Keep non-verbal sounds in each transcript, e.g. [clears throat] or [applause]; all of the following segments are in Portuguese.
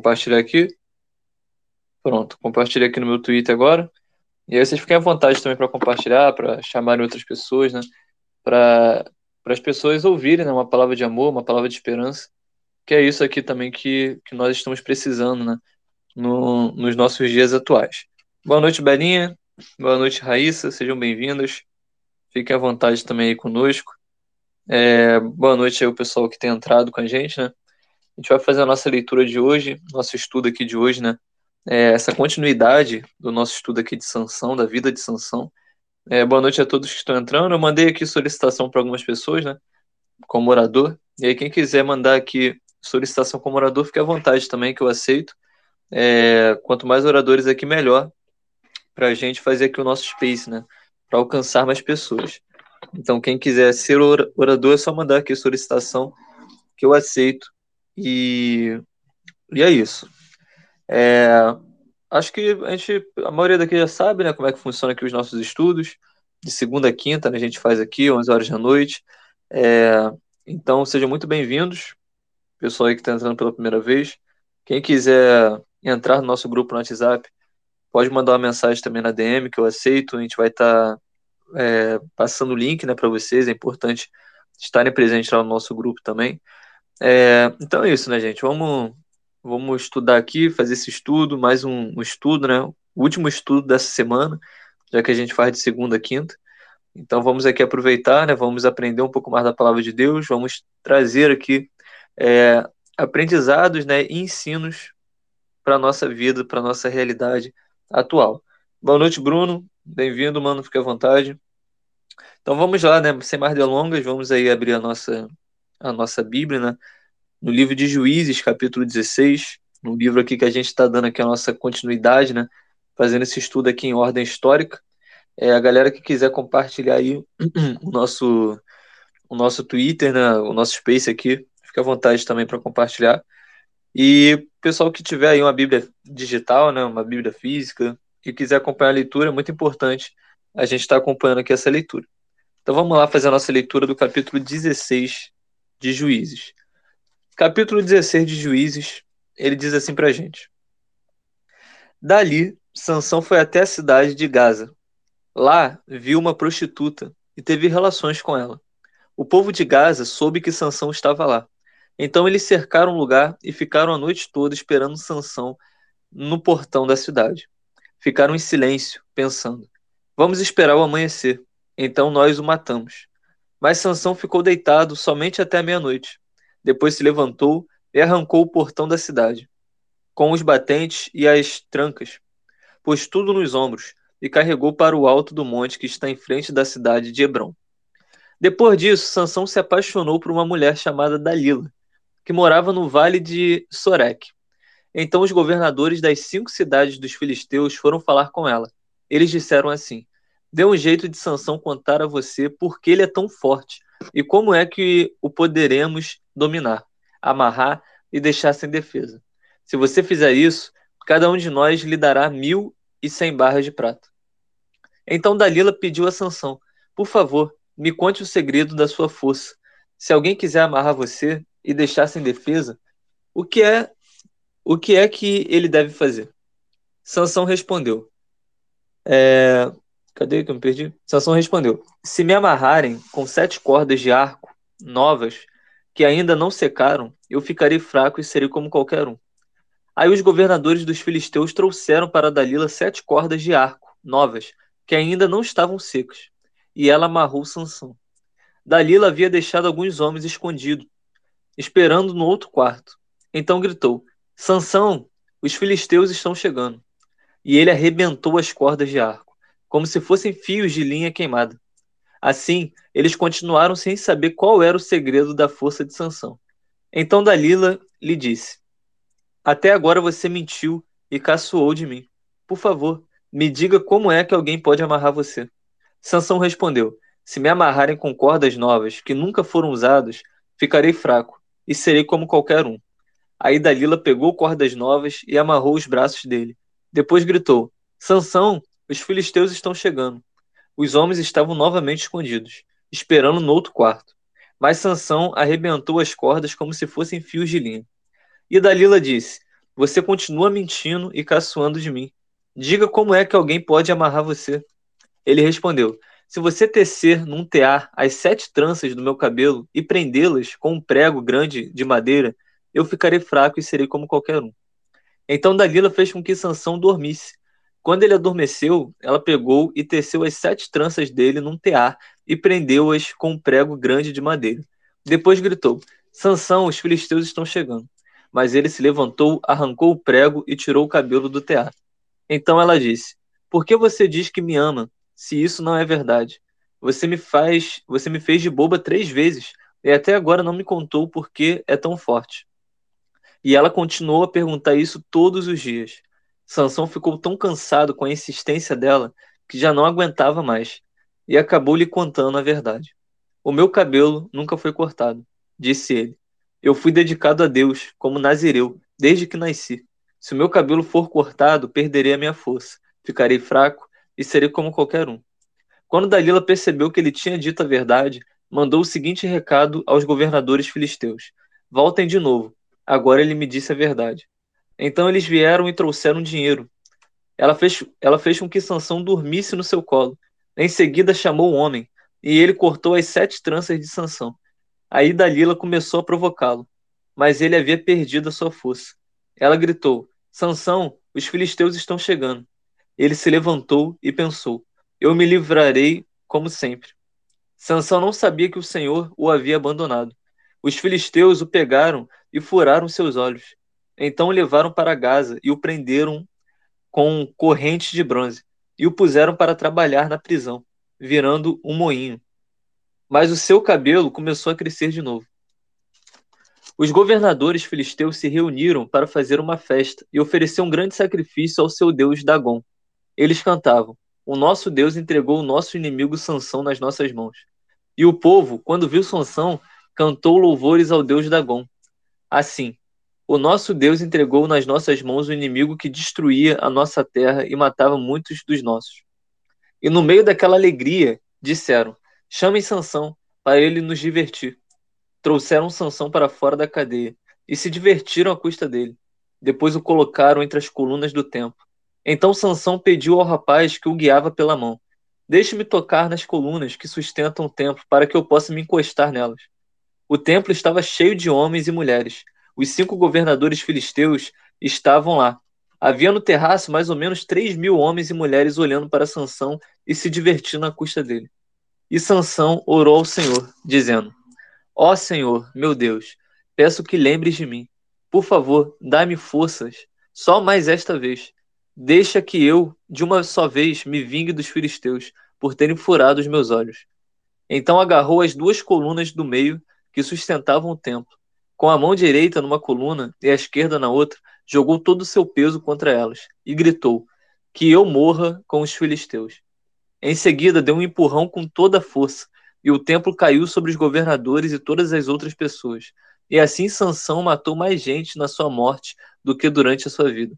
compartilhar aqui. Pronto, compartilhei aqui no meu Twitter agora. E aí vocês fiquem à vontade também para compartilhar, para chamarem outras pessoas, né? Para as pessoas ouvirem né? uma palavra de amor, uma palavra de esperança. Que é isso aqui também que, que nós estamos precisando, né? No, nos nossos dias atuais. Boa noite, Belinha. Boa noite, Raíssa. Sejam bem-vindas. Fiquem à vontade também aí conosco. É, boa noite aí o pessoal que tem entrado com a gente, né? A gente vai fazer a nossa leitura de hoje, nosso estudo aqui de hoje, né? É, essa continuidade do nosso estudo aqui de Sansão, da vida de Sansão. É, boa noite a todos que estão entrando. Eu mandei aqui solicitação para algumas pessoas, né? Como orador. E aí, quem quiser mandar aqui solicitação como orador, fique à vontade também, que eu aceito. É, quanto mais oradores aqui, melhor. Para a gente fazer aqui o nosso space, né? Para alcançar mais pessoas. Então, quem quiser ser orador, é só mandar aqui solicitação, que eu aceito. E, e é isso. É, acho que a gente, a maioria daqui já sabe, né, como é que funciona aqui os nossos estudos. De segunda a quinta, né, a gente faz aqui, 11 horas da noite. É, então, sejam muito bem-vindos, pessoal aí que está entrando pela primeira vez. Quem quiser entrar no nosso grupo no WhatsApp, pode mandar uma mensagem também na DM, que eu aceito. A gente vai estar tá, é, passando o link né, para vocês. É importante estarem presentes lá no nosso grupo também. É, então é isso, né, gente? Vamos, vamos estudar aqui, fazer esse estudo, mais um, um, estudo, né? O último estudo dessa semana, já que a gente faz de segunda a quinta. Então vamos aqui aproveitar, né? Vamos aprender um pouco mais da palavra de Deus, vamos trazer aqui é, aprendizados, né? E ensinos para a nossa vida, para a nossa realidade atual. Boa noite, Bruno. Bem-vindo, mano. Fique à vontade. Então vamos lá, né? Sem mais delongas, vamos aí abrir a nossa a nossa Bíblia, né? No livro de Juízes, capítulo 16, no livro aqui que a gente está dando aqui a nossa continuidade, né? Fazendo esse estudo aqui em ordem histórica. É, a galera que quiser compartilhar aí [clears throat] o nosso, o nosso Twitter, né? O nosso Space aqui, fica à vontade também para compartilhar. E pessoal que tiver aí uma Bíblia digital, né? Uma Bíblia física, que quiser acompanhar a leitura, é muito importante a gente estar tá acompanhando aqui essa leitura. Então vamos lá fazer a nossa leitura do capítulo 16 de Juízes. Capítulo 16 de Juízes, ele diz assim pra gente. Dali, Sansão foi até a cidade de Gaza. Lá, viu uma prostituta e teve relações com ela. O povo de Gaza soube que Sansão estava lá. Então eles cercaram o lugar e ficaram a noite toda esperando Sansão no portão da cidade. Ficaram em silêncio, pensando: Vamos esperar o amanhecer. Então nós o matamos. Mas Sansão ficou deitado somente até meia-noite. Depois se levantou e arrancou o portão da cidade, com os batentes e as trancas, pôs tudo nos ombros e carregou para o alto do monte que está em frente da cidade de Hebron. Depois disso, Sansão se apaixonou por uma mulher chamada Dalila, que morava no vale de Sorek. Então os governadores das cinco cidades dos filisteus foram falar com ela. Eles disseram assim: Dê um jeito de Sansão contar a você por que ele é tão forte e como é que o poderemos dominar, amarrar e deixar sem defesa. Se você fizer isso, cada um de nós lhe dará mil e cem barras de prata. Então Dalila pediu a Sansão: Por favor, me conte o segredo da sua força. Se alguém quiser amarrar você e deixar sem defesa, o que é o que é que ele deve fazer? Sansão respondeu: é, Cadê que eu me perdi? Sansão respondeu: Se me amarrarem com sete cordas de arco novas, que ainda não secaram, eu ficarei fraco e serei como qualquer um. Aí os governadores dos filisteus trouxeram para Dalila sete cordas de arco novas, que ainda não estavam secas, e ela amarrou Sansão. Dalila havia deixado alguns homens escondidos, esperando no outro quarto. Então gritou: Sansão, os filisteus estão chegando. E ele arrebentou as cordas de arco como se fossem fios de linha queimada. Assim, eles continuaram sem saber qual era o segredo da força de Sansão. Então Dalila lhe disse: Até agora você mentiu e caçoou de mim. Por favor, me diga como é que alguém pode amarrar você. Sansão respondeu: Se me amarrarem com cordas novas que nunca foram usadas, ficarei fraco e serei como qualquer um. Aí Dalila pegou cordas novas e amarrou os braços dele. Depois gritou: Sansão, os filisteus estão chegando. Os homens estavam novamente escondidos, esperando no outro quarto. Mas Sansão arrebentou as cordas como se fossem fios de linha. E Dalila disse: Você continua mentindo e caçoando de mim. Diga como é que alguém pode amarrar você. Ele respondeu: Se você tecer num tear as sete tranças do meu cabelo e prendê-las com um prego grande de madeira, eu ficarei fraco e serei como qualquer um. Então Dalila fez com que Sansão dormisse. Quando ele adormeceu, ela pegou e teceu as sete tranças dele num tear e prendeu-as com um prego grande de madeira. Depois gritou: Sansão, os filisteus estão chegando. Mas ele se levantou, arrancou o prego e tirou o cabelo do tear. Então ela disse: Por que você diz que me ama, se isso não é verdade? Você me faz, você me fez de boba três vezes e até agora não me contou por que é tão forte. E ela continuou a perguntar isso todos os dias. Sansão ficou tão cansado com a insistência dela que já não aguentava mais e acabou lhe contando a verdade. O meu cabelo nunca foi cortado, disse ele. Eu fui dedicado a Deus como nazireu desde que nasci. Se o meu cabelo for cortado, perderei a minha força, ficarei fraco e serei como qualquer um. Quando Dalila percebeu que ele tinha dito a verdade, mandou o seguinte recado aos governadores filisteus: Voltem de novo Agora ele me disse a verdade. Então eles vieram e trouxeram dinheiro. Ela fez, ela fez com que Sansão dormisse no seu colo. Em seguida chamou o homem, e ele cortou as sete tranças de Sansão. Aí Dalila começou a provocá-lo, mas ele havia perdido a sua força. Ela gritou: Sansão, os filisteus estão chegando. Ele se levantou e pensou: Eu me livrarei como sempre. Sansão não sabia que o Senhor o havia abandonado. Os filisteus o pegaram e furaram seus olhos. Então o levaram para Gaza e o prenderam com correntes de bronze e o puseram para trabalhar na prisão, virando um moinho. Mas o seu cabelo começou a crescer de novo. Os governadores filisteus se reuniram para fazer uma festa e oferecer um grande sacrifício ao seu deus Dagon. Eles cantavam: O nosso Deus entregou o nosso inimigo Sansão nas nossas mãos. E o povo, quando viu Sansão, cantou louvores ao deus Dagon. Assim, o nosso Deus entregou nas nossas mãos o inimigo que destruía a nossa terra e matava muitos dos nossos. E no meio daquela alegria, disseram: Chamem Sansão para ele nos divertir. Trouxeram Sansão para fora da cadeia e se divertiram à custa dele. Depois o colocaram entre as colunas do templo. Então Sansão pediu ao rapaz que o guiava pela mão: Deixe-me tocar nas colunas que sustentam o templo para que eu possa me encostar nelas. O templo estava cheio de homens e mulheres. Os cinco governadores filisteus estavam lá. Havia no terraço mais ou menos três mil homens e mulheres olhando para Sansão e se divertindo à custa dele. E Sansão orou ao Senhor, dizendo: Ó Senhor, meu Deus, peço que lembres de mim. Por favor, dá-me forças, só mais esta vez. Deixa que eu, de uma só vez, me vingue dos filisteus, por terem furado os meus olhos. Então agarrou as duas colunas do meio que sustentavam o templo. Com a mão direita numa coluna e a esquerda na outra, jogou todo o seu peso contra elas e gritou: Que eu morra com os filisteus. Em seguida, deu um empurrão com toda a força, e o templo caiu sobre os governadores e todas as outras pessoas. E assim Sansão matou mais gente na sua morte do que durante a sua vida.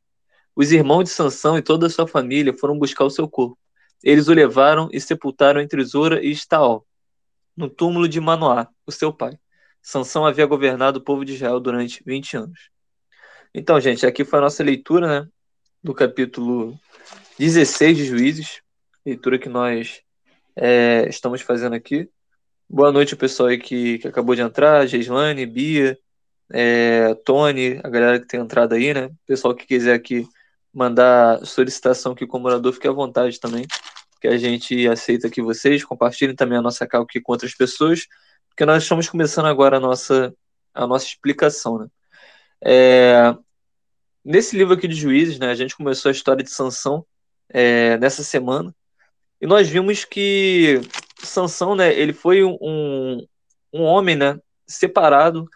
Os irmãos de Sansão e toda a sua família foram buscar o seu corpo. Eles o levaram e sepultaram entre Zora e Estaol, no túmulo de Manoá, o seu pai. Sansão havia governado o povo de Israel durante 20 anos. Então, gente, aqui foi a nossa leitura, né, do capítulo 16 de Juízes, leitura que nós é, estamos fazendo aqui. Boa noite, pessoal aí que, que acabou de entrar, Geislane, Bia, é, Tony, a galera que tem entrado aí, né? Pessoal que quiser aqui mandar solicitação aqui como morador, fique à vontade também, que a gente aceita aqui vocês, compartilhem também a nossa cal aqui com outras pessoas porque nós estamos começando agora a nossa, a nossa explicação. Né? É, nesse livro aqui de Juízes, né, a gente começou a história de Sansão é, nessa semana, e nós vimos que Sansão, né, ele foi um, um homem né, separado,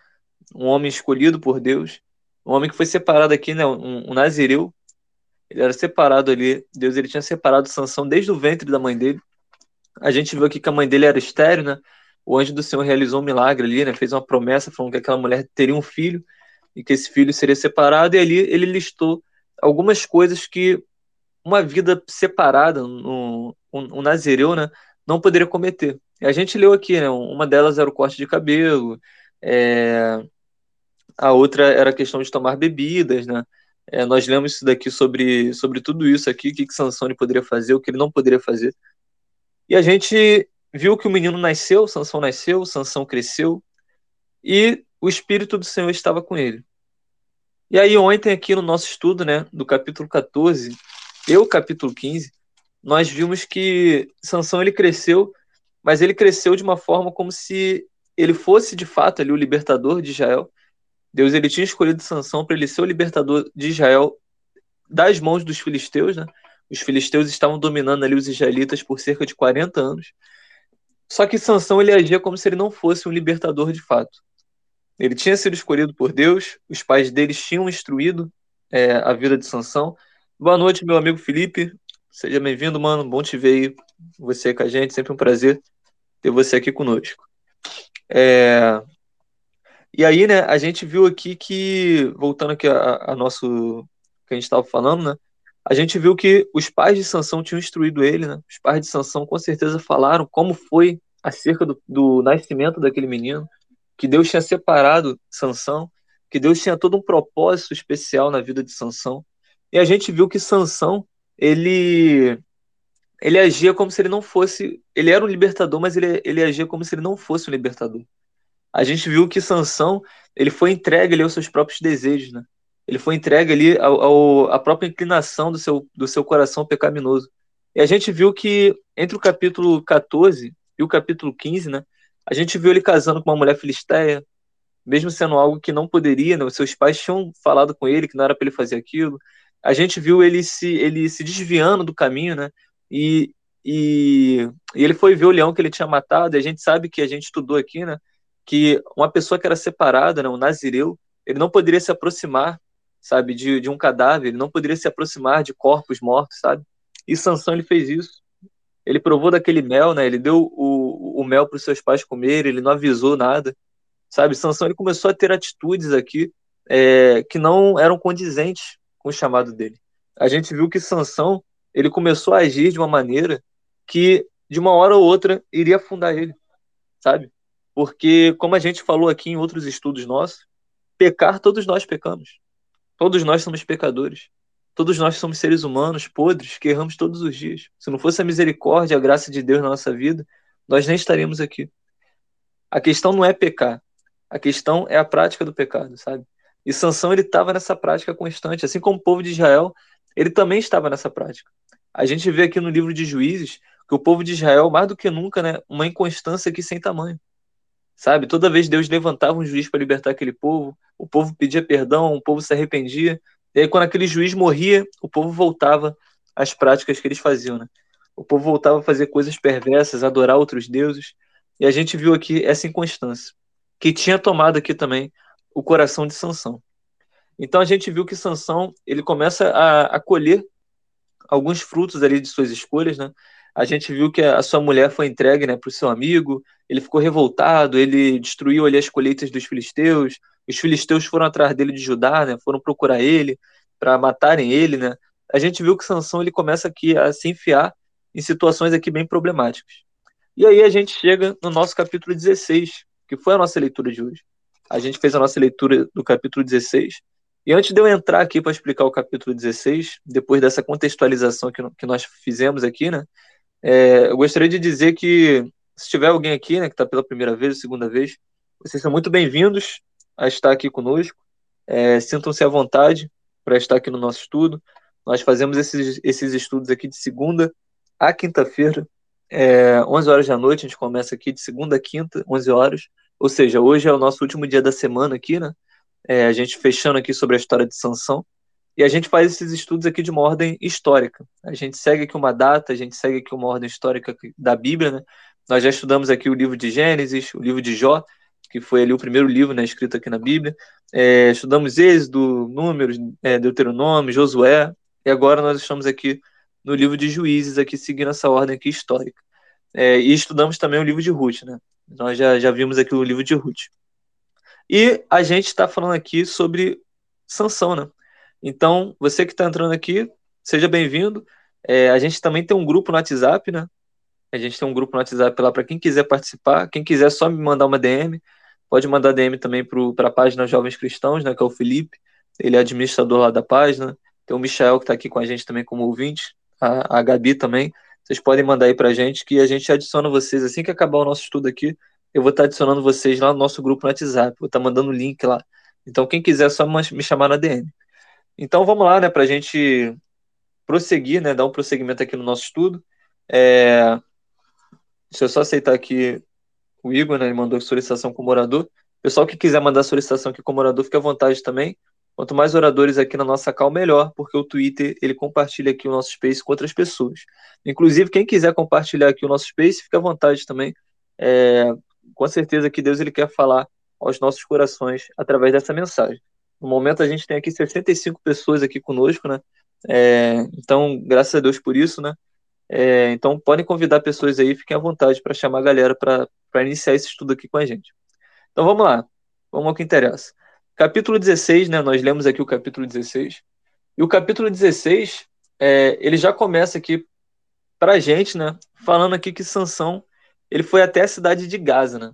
um homem escolhido por Deus, um homem que foi separado aqui, né, um, um nazireu, ele era separado ali, Deus ele tinha separado Sansão desde o ventre da mãe dele. A gente viu aqui que a mãe dele era estéreo, né? O anjo do Senhor realizou um milagre ali, né? Fez uma promessa falando que aquela mulher teria um filho e que esse filho seria separado, e ali ele listou algumas coisas que uma vida separada, um, um, um nazireu, né, não poderia cometer. E a gente leu aqui, né, uma delas era o corte de cabelo, é, a outra era a questão de tomar bebidas, né, É, nós lemos isso daqui sobre, sobre tudo isso aqui, o que, que Sansão ele poderia fazer, o que ele não poderia fazer. E a gente viu que o menino nasceu, Sansão nasceu, Sansão cresceu, e o Espírito do Senhor estava com ele. E aí ontem aqui no nosso estudo, né, do capítulo 14, e o capítulo 15, nós vimos que Sansão ele cresceu, mas ele cresceu de uma forma como se ele fosse de fato ali o libertador de Israel. Deus ele tinha escolhido Sansão para ele ser o libertador de Israel das mãos dos filisteus, né? Os filisteus estavam dominando ali os israelitas por cerca de 40 anos. Só que Sansão ele agia como se ele não fosse um libertador de fato. Ele tinha sido escolhido por Deus, os pais deles tinham instruído é, a vida de Sansão. Boa noite, meu amigo Felipe. Seja bem-vindo, mano. Bom te ver aí, você com a gente. Sempre um prazer ter você aqui conosco. É... E aí, né, a gente viu aqui que, voltando aqui a, a nosso que a gente estava falando, né, a gente viu que os pais de Sansão tinham instruído ele, né? Os pais de Sansão com certeza falaram como foi acerca do, do nascimento daquele menino, que Deus tinha separado Sansão, que Deus tinha todo um propósito especial na vida de Sansão. E a gente viu que Sansão, ele ele agia como se ele não fosse, ele era um libertador, mas ele, ele agia como se ele não fosse um libertador. A gente viu que Sansão, ele foi entregue aos seus próprios desejos, né? Ele foi entregue ali ao, ao, à própria inclinação do seu, do seu coração pecaminoso. E a gente viu que entre o capítulo 14 e o capítulo 15, né? A gente viu ele casando com uma mulher filisteia, mesmo sendo algo que não poderia, né? Os seus pais tinham falado com ele que não era para ele fazer aquilo. A gente viu ele se, ele se desviando do caminho, né? E, e, e ele foi ver o leão que ele tinha matado. E a gente sabe que a gente estudou aqui, né? Que uma pessoa que era separada, né? Um nazireu, ele não poderia se aproximar, sabe? De, de um cadáver, ele não poderia se aproximar de corpos mortos, sabe? E Sansão ele fez isso. Ele provou daquele mel, né? Ele deu o, o mel para os seus pais comer, ele não avisou nada, sabe? Sansão ele começou a ter atitudes aqui é, que não eram condizentes com o chamado dele. A gente viu que Sansão ele começou a agir de uma maneira que de uma hora ou outra iria afundar ele, sabe? Porque como a gente falou aqui em outros estudos nossos, pecar todos nós pecamos. Todos nós somos pecadores. Todos nós somos seres humanos, podres, que erramos todos os dias. Se não fosse a misericórdia, a graça de Deus na nossa vida, nós nem estaríamos aqui. A questão não é pecar. A questão é a prática do pecado, sabe? E Sansão ele estava nessa prática constante, assim como o povo de Israel, ele também estava nessa prática. A gente vê aqui no livro de Juízes que o povo de Israel, mais do que nunca, né, uma inconstância aqui sem tamanho. Sabe? Toda vez Deus levantava um juiz para libertar aquele povo, o povo pedia perdão, o povo se arrependia, e aí, quando aquele juiz morria, o povo voltava às práticas que eles faziam, né? O povo voltava a fazer coisas perversas, adorar outros deuses. E a gente viu aqui essa inconstância, que tinha tomado aqui também o coração de Sansão. Então a gente viu que Sansão ele começa a, a colher alguns frutos ali de suas escolhas, né? A gente viu que a sua mulher foi entregue né, para o seu amigo, ele ficou revoltado, ele destruiu ali as colheitas dos filisteus, os filisteus foram atrás dele de Judá, né? Foram procurar ele para matarem ele, né? A gente viu que Sansão ele começa aqui a se enfiar em situações aqui bem problemáticas. E aí a gente chega no nosso capítulo 16, que foi a nossa leitura de hoje. A gente fez a nossa leitura do capítulo 16. E antes de eu entrar aqui para explicar o capítulo 16, depois dessa contextualização que, que nós fizemos aqui, né? É, eu gostaria de dizer que se tiver alguém aqui, né, que está pela primeira vez, segunda vez, vocês são muito bem-vindos a estar aqui conosco. É, Sintam-se à vontade para estar aqui no nosso estudo. Nós fazemos esses, esses estudos aqui de segunda a quinta-feira, é, 11 horas da noite. A gente começa aqui de segunda a quinta, 11 horas. Ou seja, hoje é o nosso último dia da semana aqui, né? É, a gente fechando aqui sobre a história de Sansão. E a gente faz esses estudos aqui de uma ordem histórica. A gente segue aqui uma data, a gente segue aqui uma ordem histórica da Bíblia, né? Nós já estudamos aqui o livro de Gênesis, o livro de Jó, que foi ali o primeiro livro né, escrito aqui na Bíblia. É, estudamos Êxodo, Números, é, Deuteronômio, Josué, e agora nós estamos aqui no livro de Juízes, aqui seguindo essa ordem aqui histórica. É, e estudamos também o livro de Ruth, né? Nós já, já vimos aqui o livro de Ruth. E a gente está falando aqui sobre Sansão, né? Então, você que está entrando aqui, seja bem-vindo. É, a gente também tem um grupo no WhatsApp, né? A gente tem um grupo no WhatsApp lá para quem quiser participar. Quem quiser só me mandar uma DM, pode mandar DM também para a página Jovens Cristãos, né, que é o Felipe. ele é administrador lá da página. Tem o Michael que está aqui com a gente também como ouvinte, a, a Gabi também. Vocês podem mandar aí para a gente que a gente adiciona vocês assim que acabar o nosso estudo aqui. Eu vou estar tá adicionando vocês lá no nosso grupo no WhatsApp. Vou estar tá mandando o link lá. Então, quem quiser, é só me chamar na DM. Então, vamos lá, né, para a gente prosseguir, né, dar um prosseguimento aqui no nosso estudo. É... Deixa eu só aceitar aqui o Igor, né, ele mandou solicitação com morador. Pessoal que quiser mandar solicitação aqui com morador, fique à vontade também. Quanto mais oradores aqui na nossa call, melhor, porque o Twitter ele compartilha aqui o nosso Space com outras pessoas. Inclusive, quem quiser compartilhar aqui o nosso Space, fica à vontade também. É, com certeza que Deus ele quer falar aos nossos corações através dessa mensagem. No momento a gente tem aqui 65 pessoas aqui conosco, né? É, então, graças a Deus por isso, né? É, então, podem convidar pessoas aí, fiquem à vontade para chamar a galera para iniciar esse estudo aqui com a gente. Então, vamos lá. Vamos ao que interessa. Capítulo 16, né? Nós lemos aqui o capítulo 16. E o capítulo 16, é, ele já começa aqui para a gente, né? Falando aqui que Sansão ele foi até a cidade de Gaza, né?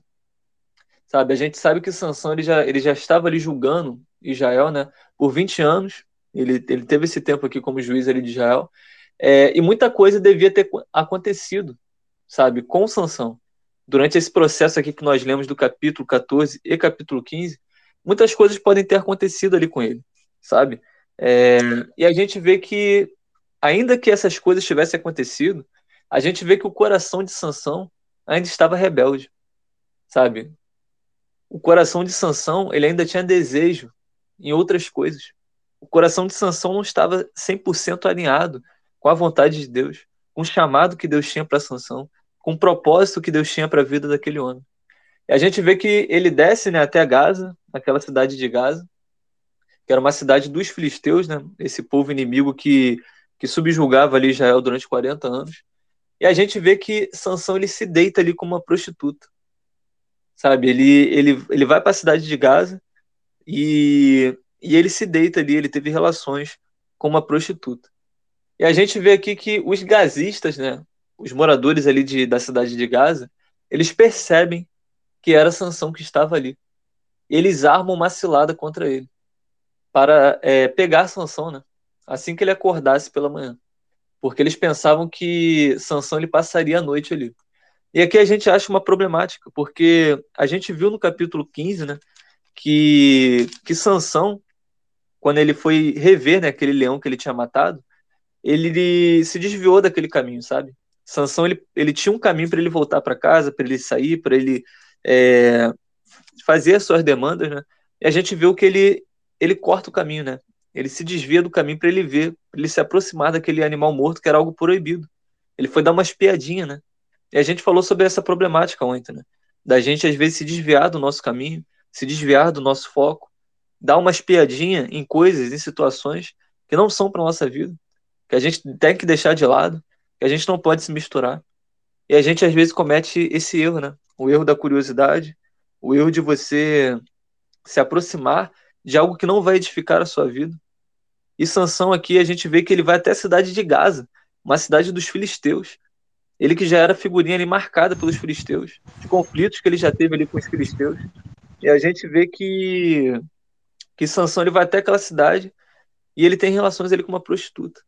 Sabe, a gente sabe que Sansão ele já, ele já estava ali julgando Israel, né? Por 20 anos. Ele, ele teve esse tempo aqui como juiz ali de Israel. É, e muita coisa devia ter acontecido, sabe, com Sansão. Durante esse processo aqui que nós lemos do capítulo 14 e capítulo 15, muitas coisas podem ter acontecido ali com ele, sabe? É, e a gente vê que, ainda que essas coisas tivessem acontecido, a gente vê que o coração de Sansão ainda estava rebelde, sabe? O coração de Sansão, ele ainda tinha desejo em outras coisas. O coração de Sansão não estava 100% alinhado com a vontade de Deus, com o chamado que Deus tinha para Sansão, com o propósito que Deus tinha para a vida daquele homem. E a gente vê que ele desce né, até Gaza, aquela cidade de Gaza, que era uma cidade dos filisteus, né, esse povo inimigo que, que subjugava ali Israel durante 40 anos. E a gente vê que Sansão ele se deita ali como uma prostituta. Sabe? Ele, ele, ele vai para a cidade de Gaza e, e ele se deita ali, ele teve relações com uma prostituta. E a gente vê aqui que os gazistas, né, os moradores ali de, da cidade de Gaza, eles percebem que era Sansão que estava ali. Eles armam uma cilada contra ele para é, pegar Sansão, né? Assim que ele acordasse pela manhã porque eles pensavam que Sansão ele passaria a noite ali. E aqui a gente acha uma problemática, porque a gente viu no capítulo 15, né, que, que Sansão, quando ele foi rever né, aquele leão que ele tinha matado, ele se desviou daquele caminho, sabe? Sansão ele, ele tinha um caminho para ele voltar para casa, para ele sair, para ele é, fazer as suas demandas, né? E a gente viu que ele ele corta o caminho, né? Ele se desvia do caminho para ele ver, para ele se aproximar daquele animal morto que era algo proibido. Ele foi dar uma espiadinha, né? E a gente falou sobre essa problemática ontem, né? Da gente às vezes se desviar do nosso caminho, se desviar do nosso foco, dar uma espiadinha em coisas, em situações que não são para nossa vida, que a gente tem que deixar de lado, que a gente não pode se misturar. E a gente às vezes comete esse erro, né? O erro da curiosidade, o erro de você se aproximar de algo que não vai edificar a sua vida. E Sansão aqui a gente vê que ele vai até a cidade de Gaza, uma cidade dos filisteus. Ele que já era figurinha ali marcada pelos filisteus, de conflitos que ele já teve ali com os filisteus. E a gente vê que que Sansão ele vai até aquela cidade e ele tem relações ali com uma prostituta.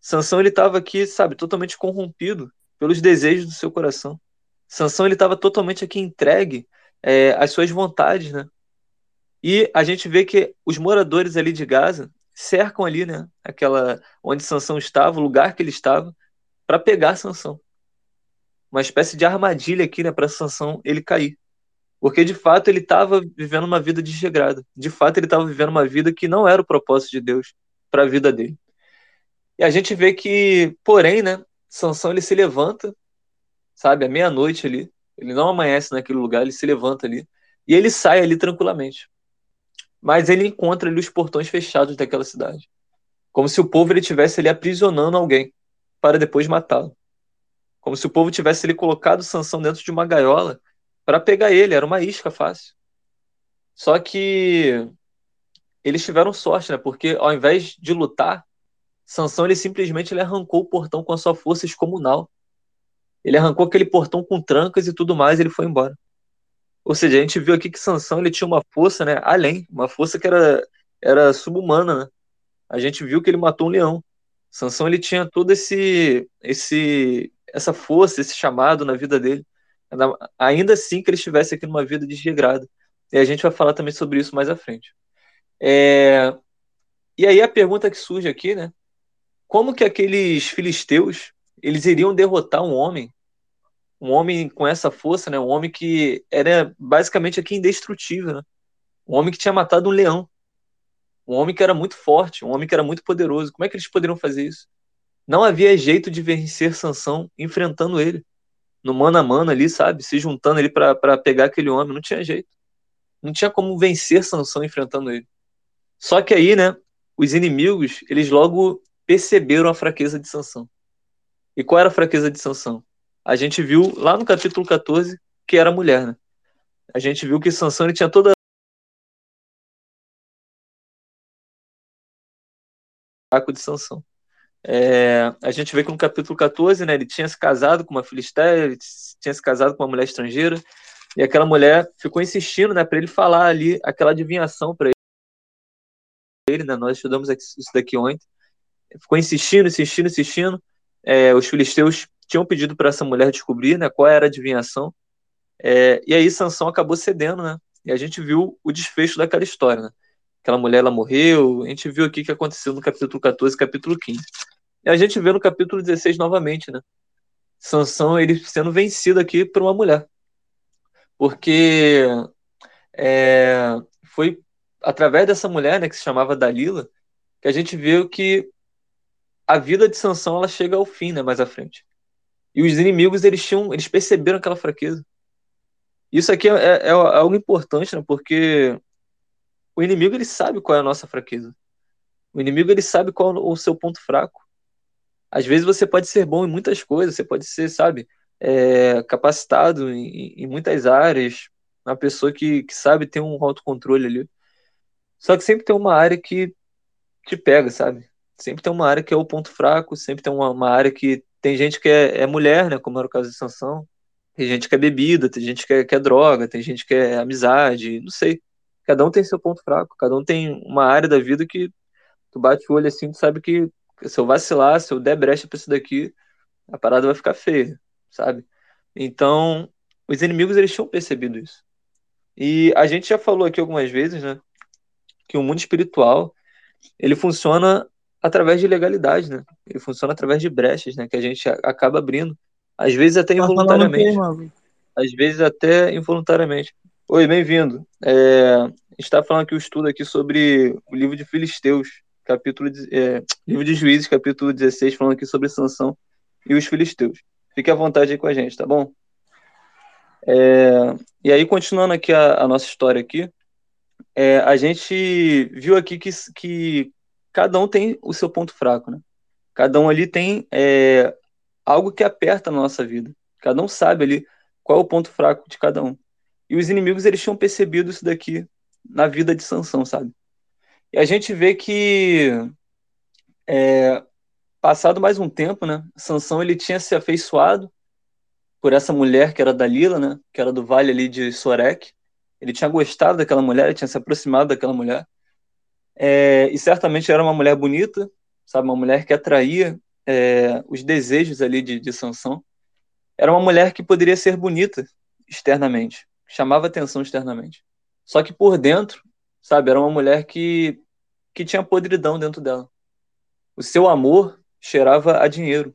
Sansão ele estava aqui, sabe, totalmente corrompido pelos desejos do seu coração. Sansão ele estava totalmente aqui entregue é, às suas vontades, né? E a gente vê que os moradores ali de Gaza cercam ali, né, aquela onde Sansão estava, o lugar que ele estava, para pegar Sansão. Uma espécie de armadilha aqui, né, para Sansão ele cair. Porque de fato ele estava vivendo uma vida desregrada. De fato ele estava vivendo uma vida que não era o propósito de Deus para a vida dele. E a gente vê que, porém, né, Sansão ele se levanta, sabe, à meia-noite ali. Ele não amanhece naquele lugar, ele se levanta ali e ele sai ali tranquilamente mas ele encontra ali os portões fechados daquela cidade. Como se o povo ele tivesse ali aprisionando alguém para depois matá-lo. Como se o povo tivesse ali colocado Sansão dentro de uma gaiola para pegar ele, era uma isca fácil. Só que eles tiveram sorte, né? Porque ao invés de lutar, Sansão ele simplesmente ele arrancou o portão com a sua força excomunal. Ele arrancou aquele portão com trancas e tudo mais, e ele foi embora. Ou seja, a gente viu aqui que Sansão ele tinha uma força, né, além, uma força que era era subhumana, né? A gente viu que ele matou um leão. Sansão ele tinha todo esse esse essa força, esse chamado na vida dele. Ainda assim que ele estivesse aqui numa vida desregrada. E a gente vai falar também sobre isso mais à frente. É... E aí a pergunta que surge aqui, né? Como que aqueles filisteus eles iriam derrotar um homem, um homem com essa força, né? Um homem que era basicamente aqui indestrutível, né? Um homem que tinha matado um leão, um homem que era muito forte, um homem que era muito poderoso. Como é que eles poderiam fazer isso? Não havia jeito de vencer Sansão enfrentando ele no mano a mano ali, sabe? Se juntando ali para pegar aquele homem, não tinha jeito. Não tinha como vencer Sansão enfrentando ele. Só que aí, né, os inimigos, eles logo perceberam a fraqueza de Sansão. E qual era a fraqueza de Sansão? A gente viu lá no capítulo 14 que era a mulher, né? A gente viu que Sansão ele tinha toda de Sansão. É, a gente vê que no capítulo 14, né, ele tinha se casado com uma filisteia, ele tinha se casado com uma mulher estrangeira, e aquela mulher ficou insistindo, né, para ele falar ali aquela adivinhação para ele, né, nós estudamos isso daqui ontem, ficou insistindo, insistindo, insistindo, é, os filisteus tinham pedido para essa mulher descobrir, né, qual era a adivinhação, é, e aí Sansão acabou cedendo, né, e a gente viu o desfecho daquela história, né, aquela mulher ela morreu, a gente viu aqui o que aconteceu no capítulo 14 capítulo 15. E a gente vê no capítulo 16 novamente, né? Sansão ele sendo vencido aqui por uma mulher. Porque é, foi através dessa mulher, né, que se chamava Dalila, que a gente viu que a vida de Sansão ela chega ao fim, né, mais à frente. E os inimigos eles tinham, eles perceberam aquela fraqueza. Isso aqui é, é, é algo importante, né, porque o inimigo ele sabe qual é a nossa fraqueza. O inimigo ele sabe qual é o seu ponto fraco. Às vezes você pode ser bom em muitas coisas, você pode ser, sabe, é, capacitado em, em, muitas áreas, uma pessoa que, que sabe ter um autocontrole ali. Só que sempre tem uma área que te pega, sabe? Sempre tem uma área que é o ponto fraco, sempre tem uma, uma área que tem gente que é, é, mulher, né? Como era o caso de Sansão. Tem gente que é bebida, tem gente que é, que é droga, tem gente que é amizade, não sei. Cada um tem seu ponto fraco, cada um tem uma área da vida que tu bate o olho assim, tu sabe que se eu vacilar, se eu der brecha pra isso daqui, a parada vai ficar feia, sabe? Então, os inimigos eles tinham percebido isso. E a gente já falou aqui algumas vezes, né, que o mundo espiritual, ele funciona através de legalidade, né? Ele funciona através de brechas, né, que a gente acaba abrindo, às vezes até tá involuntariamente. Às vezes até involuntariamente. Oi, bem-vindo. É, a gente está falando aqui o estudo aqui sobre o livro de Filisteus capítulo é, livro de Juízes, capítulo 16, falando aqui sobre Sansão e os filisteus. Fique à vontade aí com a gente, tá bom? É, e aí, continuando aqui a, a nossa história aqui, é, a gente viu aqui que, que cada um tem o seu ponto fraco, né? Cada um ali tem é, algo que aperta na nossa vida. Cada um sabe ali qual é o ponto fraco de cada um. E os inimigos, eles tinham percebido isso daqui na vida de Sansão, sabe? E a gente vê que, é, passado mais um tempo, né, Sansão ele tinha se afeiçoado por essa mulher que era Dalila, né, que era do vale ali de Sorek. Ele tinha gostado daquela mulher, ele tinha se aproximado daquela mulher. É, e certamente era uma mulher bonita, sabe, uma mulher que atraía é, os desejos ali de, de Sansão. Era uma mulher que poderia ser bonita externamente, chamava atenção externamente. Só que por dentro, sabe, era uma mulher que que tinha podridão dentro dela. O seu amor cheirava a dinheiro.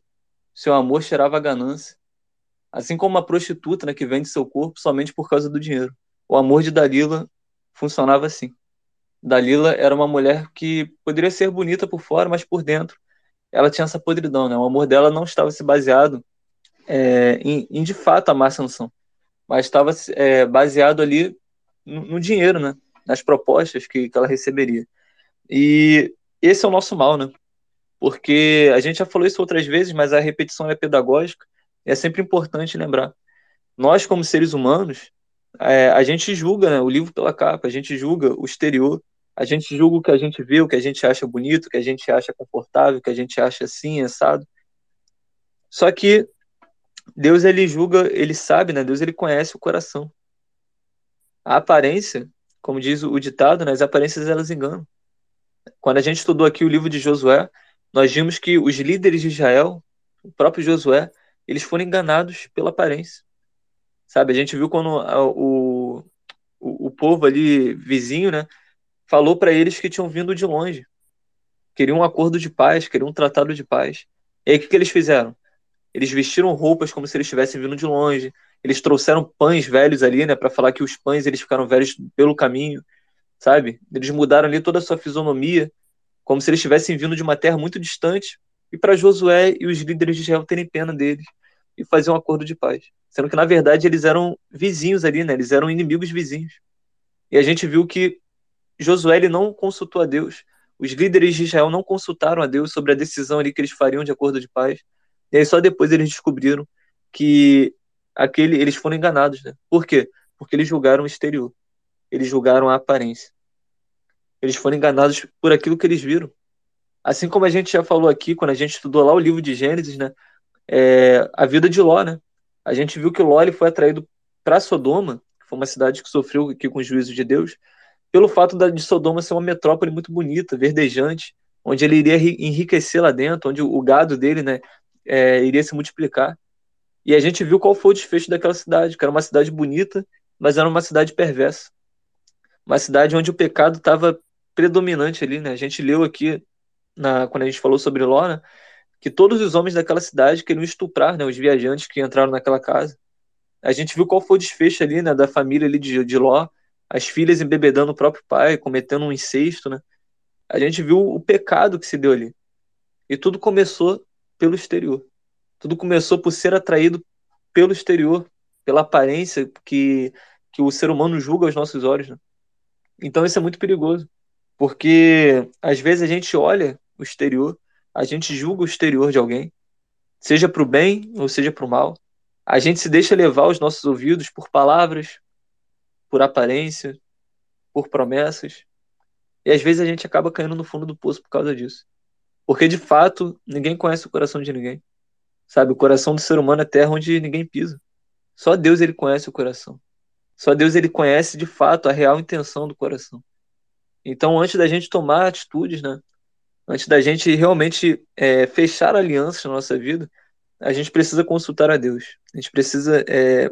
O seu amor cheirava a ganância. Assim como uma prostituta né, que vende seu corpo somente por causa do dinheiro. O amor de Dalila funcionava assim. Dalila era uma mulher que poderia ser bonita por fora, mas por dentro ela tinha essa podridão. Né? O amor dela não estava se baseado é, em, em, de fato amar Sansão, mas estava é, baseado ali no, no, dinheiro, né? nas propostas que, que ela receberia. E esse é o nosso mal, né? Porque a gente já falou isso outras vezes, mas a repetição é pedagógica é sempre importante lembrar. Nós, como seres humanos, é, a gente julga né, o livro pela capa, a gente julga o exterior, a gente julga o que a gente vê, o que a gente acha bonito, o que a gente acha confortável, o que a gente acha assim, assado. Só que Deus, ele julga, ele sabe, né? Deus, ele conhece o coração. A aparência, como diz o ditado, né, as aparências elas enganam. Quando a gente estudou aqui o livro de Josué, nós vimos que os líderes de Israel, o próprio Josué, eles foram enganados pela aparência. Sabe, a gente viu quando o, o, o povo ali vizinho, né, falou para eles que tinham vindo de longe. Queriam um acordo de paz, queriam um tratado de paz. E aí o que, que eles fizeram? Eles vestiram roupas como se eles estivessem vindo de longe. Eles trouxeram pães velhos ali, né, para falar que os pães eles ficaram velhos pelo caminho, sabe? Eles mudaram ali toda a sua fisionomia, como se eles estivessem vindo de uma terra muito distante, e para Josué e os líderes de Israel terem pena deles e fazer um acordo de paz. Sendo que na verdade eles eram vizinhos ali, né? Eles eram inimigos vizinhos. E a gente viu que Josué ele não consultou a Deus. Os líderes de Israel não consultaram a Deus sobre a decisão ali que eles fariam de acordo de paz. E aí só depois eles descobriram que aquele eles foram enganados, né? Por quê? Porque eles julgaram o exterior. Eles julgaram a aparência. Eles foram enganados por aquilo que eles viram. Assim como a gente já falou aqui, quando a gente estudou lá o livro de Gênesis, né? É, a vida de Ló, né? A gente viu que Ló ele foi atraído para Sodoma, que foi uma cidade que sofreu aqui com os juízos de Deus, pelo fato de Sodoma ser uma metrópole muito bonita, verdejante, onde ele iria enriquecer lá dentro, onde o gado dele, né, é, iria se multiplicar. E a gente viu qual foi o desfecho daquela cidade, que era uma cidade bonita, mas era uma cidade perversa. Uma cidade onde o pecado estava predominante ali, né? A gente leu aqui, na, quando a gente falou sobre Ló, né, que todos os homens daquela cidade queriam estuprar né, os viajantes que entraram naquela casa. A gente viu qual foi o desfecho ali né, da família ali de, de Ló, as filhas embebedando o próprio pai, cometendo um incesto, né? A gente viu o pecado que se deu ali. E tudo começou pelo exterior. Tudo começou por ser atraído pelo exterior, pela aparência que, que o ser humano julga aos nossos olhos. Né? Então isso é muito perigoso, porque às vezes a gente olha o exterior, a gente julga o exterior de alguém, seja para o bem ou seja para o mal. A gente se deixa levar os nossos ouvidos por palavras, por aparência, por promessas. E às vezes a gente acaba caindo no fundo do poço por causa disso. Porque de fato, ninguém conhece o coração de ninguém. Sabe, o coração do ser humano é terra onde ninguém pisa. Só Deus ele conhece o coração. Só Deus ele conhece de fato a real intenção do coração. Então, antes da gente tomar atitudes, né? Antes da gente realmente é, fechar alianças na nossa vida, a gente precisa consultar a Deus. A gente precisa é,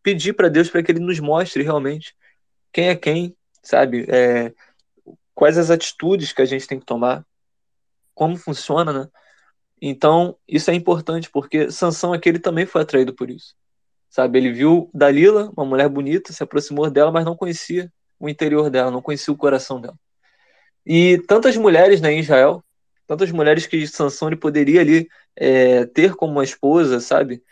pedir para Deus para que Ele nos mostre realmente quem é quem, sabe? É, quais as atitudes que a gente tem que tomar, como funciona, né? Então, isso é importante, porque Sansão aqui ele também foi atraído por isso. Sabe, ele viu Dalila, uma mulher bonita, se aproximou dela, mas não conhecia o interior dela, não conhecia o coração dela. E tantas mulheres né, em Israel, tantas mulheres que Sansão ele poderia ali é, ter como uma esposa, sabe?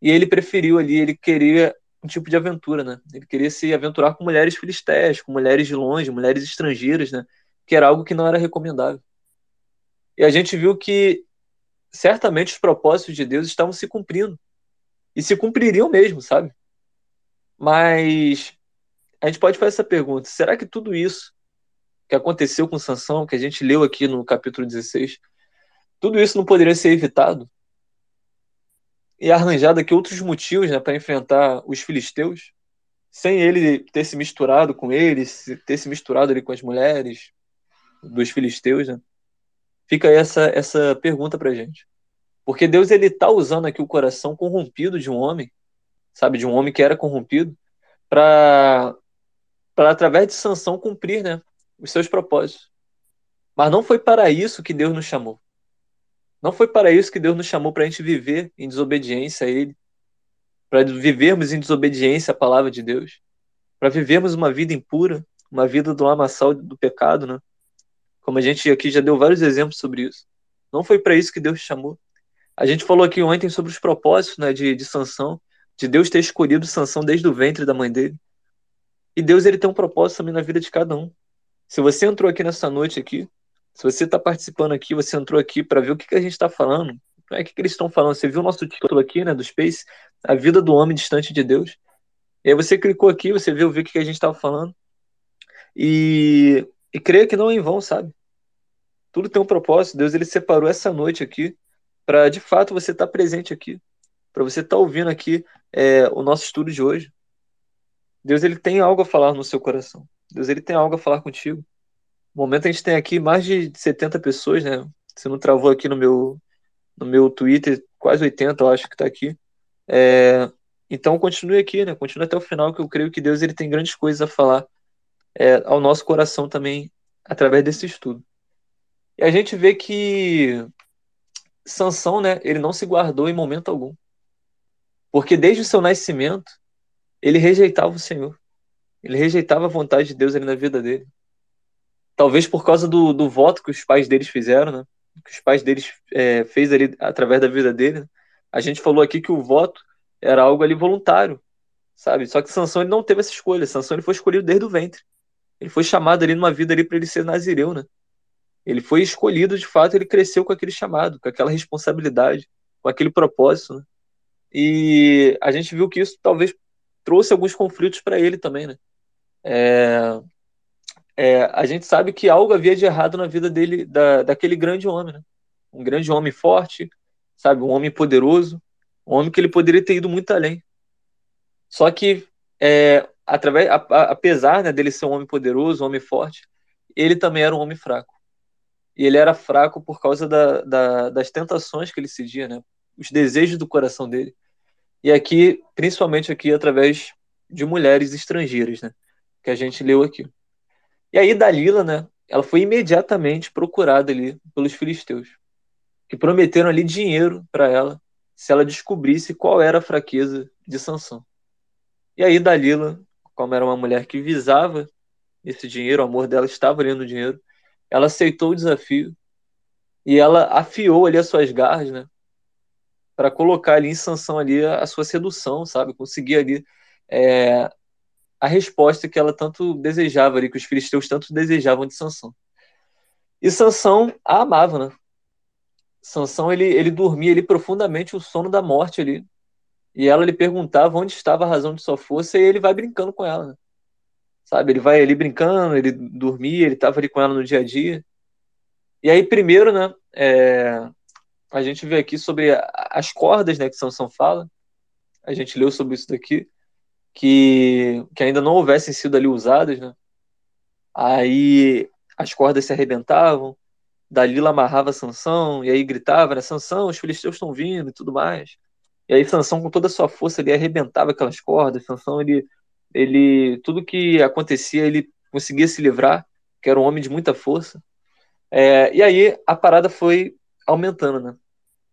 E ele preferiu ali, ele queria um tipo de aventura, né? Ele queria se aventurar com mulheres filisteias, com mulheres de longe, mulheres estrangeiras, né? Que era algo que não era recomendável. E a gente viu que certamente os propósitos de Deus estavam se cumprindo. E se cumpririam mesmo, sabe? Mas a gente pode fazer essa pergunta: será que tudo isso que aconteceu com Sansão, que a gente leu aqui no capítulo 16, tudo isso não poderia ser evitado? e arranjado aqui outros motivos né, para enfrentar os filisteus, sem ele ter se misturado com eles, ter se misturado ali com as mulheres dos filisteus. Né? Fica aí essa, essa pergunta para gente. Porque Deus ele está usando aqui o coração corrompido de um homem, sabe, de um homem que era corrompido, para para através de sanção cumprir, né, os seus propósitos. Mas não foi para isso que Deus nos chamou. Não foi para isso que Deus nos chamou para a gente viver em desobediência a Ele, para vivermos em desobediência à palavra de Deus, para vivermos uma vida impura, uma vida do lamaçal do pecado, né? Como a gente aqui já deu vários exemplos sobre isso. Não foi para isso que Deus chamou. A gente falou aqui ontem sobre os propósitos né, de, de Sansão, de Deus ter escolhido Sansão desde o ventre da mãe dele. E Deus ele tem um propósito também na vida de cada um. Se você entrou aqui nessa noite aqui, se você está participando aqui, você entrou aqui para ver o que, que a gente está falando, é o que, que eles estão falando. Você viu o nosso título aqui, né, do Space, A Vida do Homem Distante de Deus. E aí você clicou aqui, você viu, viu o que, que a gente estava falando. E, e creia que não é em vão, sabe? Tudo tem um propósito. Deus ele separou essa noite aqui para de fato você estar tá presente aqui, para você estar tá ouvindo aqui é, o nosso estudo de hoje. Deus ele tem algo a falar no seu coração. Deus ele tem algo a falar contigo. No momento a gente tem aqui mais de 70 pessoas, né? Você não travou aqui no meu, no meu Twitter, quase 80, eu acho que está aqui. É, então continue aqui, né? Continue até o final, que eu creio que Deus ele tem grandes coisas a falar é, ao nosso coração também através desse estudo. E a gente vê que Sansão, né? Ele não se guardou em momento algum, porque desde o seu nascimento ele rejeitava o Senhor, ele rejeitava a vontade de Deus ali na vida dele. Talvez por causa do, do voto que os pais deles fizeram, né? Que os pais deles é, fez ali através da vida dele. Né? A gente falou aqui que o voto era algo ali voluntário, sabe? Só que Sansão ele não teve essa escolha. Sansão ele foi escolhido desde o ventre. Ele foi chamado ali numa vida ali para ele ser nazireu, né? Ele foi escolhido de fato, ele cresceu com aquele chamado, com aquela responsabilidade, com aquele propósito, né? E a gente viu que isso talvez trouxe alguns conflitos para ele também, né? É, é, a gente sabe que algo havia de errado na vida dele, da, daquele grande homem, né? Um grande homem forte, sabe? Um homem poderoso, um homem que ele poderia ter ido muito além. Só que é, através, a, a, apesar né, dele ser um homem poderoso, um homem forte, ele também era um homem fraco. E ele era fraco por causa da, da, das tentações que ele cedia, né? Os desejos do coração dele. E aqui, principalmente aqui, através de mulheres estrangeiras, né? Que a gente leu aqui. E aí Dalila, né? Ela foi imediatamente procurada ali pelos filisteus, que prometeram ali dinheiro para ela se ela descobrisse qual era a fraqueza de Sansão. E aí Dalila como era uma mulher que visava esse dinheiro, o amor dela estava ali no dinheiro, ela aceitou o desafio e ela afiou ali as suas garras, né? Para colocar ali em sanção ali a, sua sedução, sabe? Conseguir ali é, a resposta que ela tanto desejava ali, que os filisteus tanto desejavam de Sansão. E Sansão a amava, né? Sansão ele, ele dormia ali profundamente o sono da morte ali, e ela lhe perguntava onde estava a razão de sua força e ele vai brincando com ela. Né? Sabe? Ele vai ali brincando, ele dormia, ele estava ali com ela no dia a dia. E aí, primeiro, né, é, a gente vê aqui sobre as cordas né, que Sansão fala. A gente leu sobre isso daqui, que, que ainda não houvessem sido ali usadas. Né? Aí as cordas se arrebentavam, Dalila amarrava Sansão, e aí gritava, né, Sansão, os filisteus estão vindo e tudo mais. E aí Sansão com toda a sua força ele arrebentava aquelas cordas. Sansão ele ele tudo que acontecia ele conseguia se livrar, que era um homem de muita força. É, e aí a parada foi aumentando, né?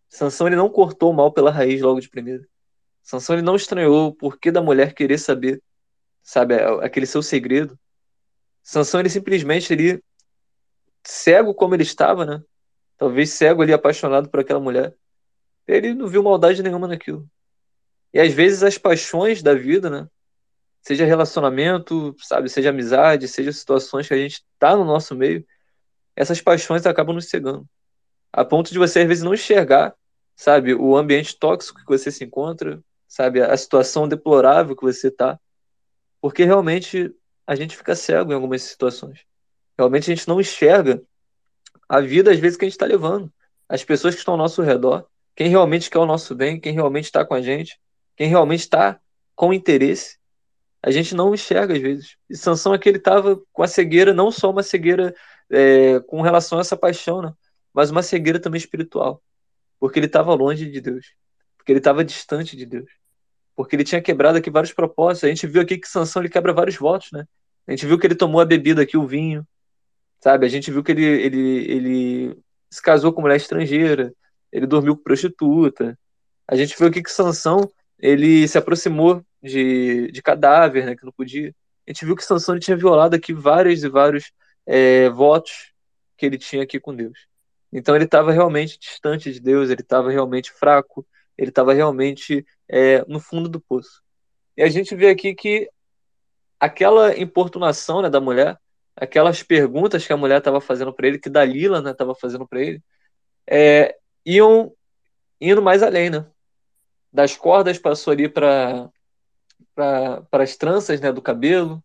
Sansão ele não cortou o mal pela raiz logo de primeira. Sansão ele não estranhou o porquê da mulher querer saber, sabe, aquele seu segredo. Sansão ele simplesmente ele cego como ele estava, né? Talvez cego ali apaixonado por aquela mulher ele não viu maldade nenhuma naquilo. E às vezes as paixões da vida, né? Seja relacionamento, sabe, seja amizade, seja situações que a gente tá no nosso meio, essas paixões acabam nos cegando. A ponto de você às vezes não enxergar, sabe, o ambiente tóxico que você se encontra, sabe, a situação deplorável que você tá, porque realmente a gente fica cego em algumas situações. Realmente a gente não enxerga a vida às vezes que a gente está levando, as pessoas que estão ao nosso redor quem realmente quer o nosso bem, quem realmente está com a gente, quem realmente está com interesse, a gente não enxerga às vezes. E Sansão é que ele estava com a cegueira, não só uma cegueira é, com relação a essa paixão, né? mas uma cegueira também espiritual, porque ele estava longe de Deus, porque ele estava distante de Deus, porque ele tinha quebrado aqui vários propósitos. A gente viu aqui que Sansão ele quebra vários votos, né? A gente viu que ele tomou a bebida aqui, o vinho, sabe? A gente viu que ele, ele, ele se casou com mulher estrangeira, ele dormiu com prostituta. A gente viu aqui que Sansão ele se aproximou de, de cadáver, né, que não podia. A gente viu que Sansão tinha violado aqui vários e vários é, votos que ele tinha aqui com Deus. Então ele estava realmente distante de Deus, ele estava realmente fraco, ele estava realmente é, no fundo do poço. E a gente vê aqui que aquela importunação né, da mulher, aquelas perguntas que a mulher estava fazendo para ele, que Dalila estava né, fazendo para ele, é, iam indo mais além, né? Das cordas passou ali para para as tranças né, do cabelo,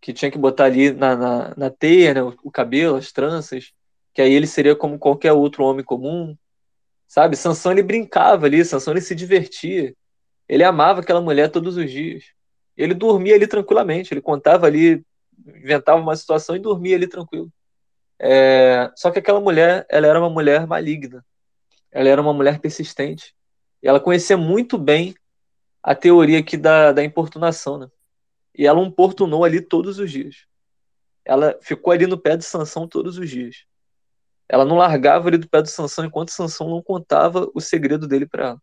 que tinha que botar ali na, na, na teia né, o, o, cabelo, as tranças, que aí ele seria como qualquer outro homem comum, sabe? Sansão ele brincava ali, Sansão ele se divertia, ele amava aquela mulher todos os dias. Ele dormia ali tranquilamente, ele contava ali, inventava uma situação e dormia ali tranquilo. É, só que aquela mulher, ela era uma mulher maligna. Ela era uma mulher persistente. E ela conhecia muito bem a teoria aqui da, da importunação, né? E ela importunou ali todos os dias. Ela ficou ali no pé de Sansão todos os dias. Ela não largava ali do pé de Sansão enquanto Sansão não contava o segredo dele para ela.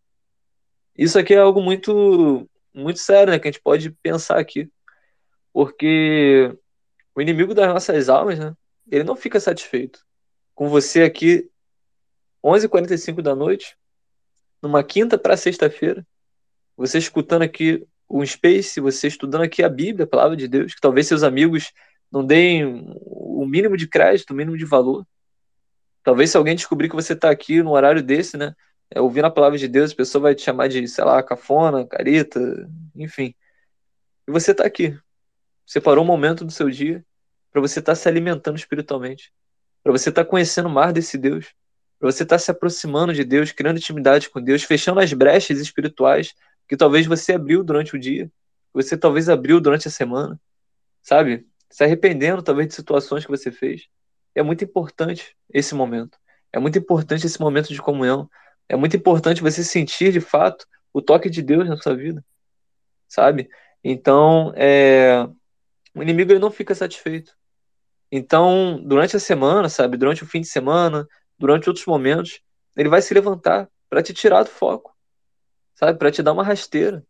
Isso aqui é algo muito muito sério, né, que a gente pode pensar aqui. Porque o inimigo das nossas almas, né, ele não fica satisfeito com você aqui 11h45 da noite, numa quinta para sexta-feira, você escutando aqui um Space, você estudando aqui a Bíblia, a palavra de Deus, que talvez seus amigos não deem o mínimo de crédito, o mínimo de valor. Talvez se alguém descobrir que você está aqui no horário desse, né, é, ouvindo a palavra de Deus, a pessoa vai te chamar de, sei lá, cafona, careta, enfim. E você está aqui. Você parou um momento do seu dia para você estar tá se alimentando espiritualmente, para você estar tá conhecendo mais desse Deus, para você estar tá se aproximando de Deus, criando intimidade com Deus, fechando as brechas espirituais que talvez você abriu durante o dia, que você talvez abriu durante a semana, sabe? Se arrependendo talvez de situações que você fez. É muito importante esse momento. É muito importante esse momento de comunhão. É muito importante você sentir de fato o toque de Deus na sua vida, sabe? Então, é... o inimigo ele não fica satisfeito. Então, durante a semana, sabe, durante o fim de semana, durante outros momentos, ele vai se levantar para te tirar do foco, sabe, para te dar uma rasteira,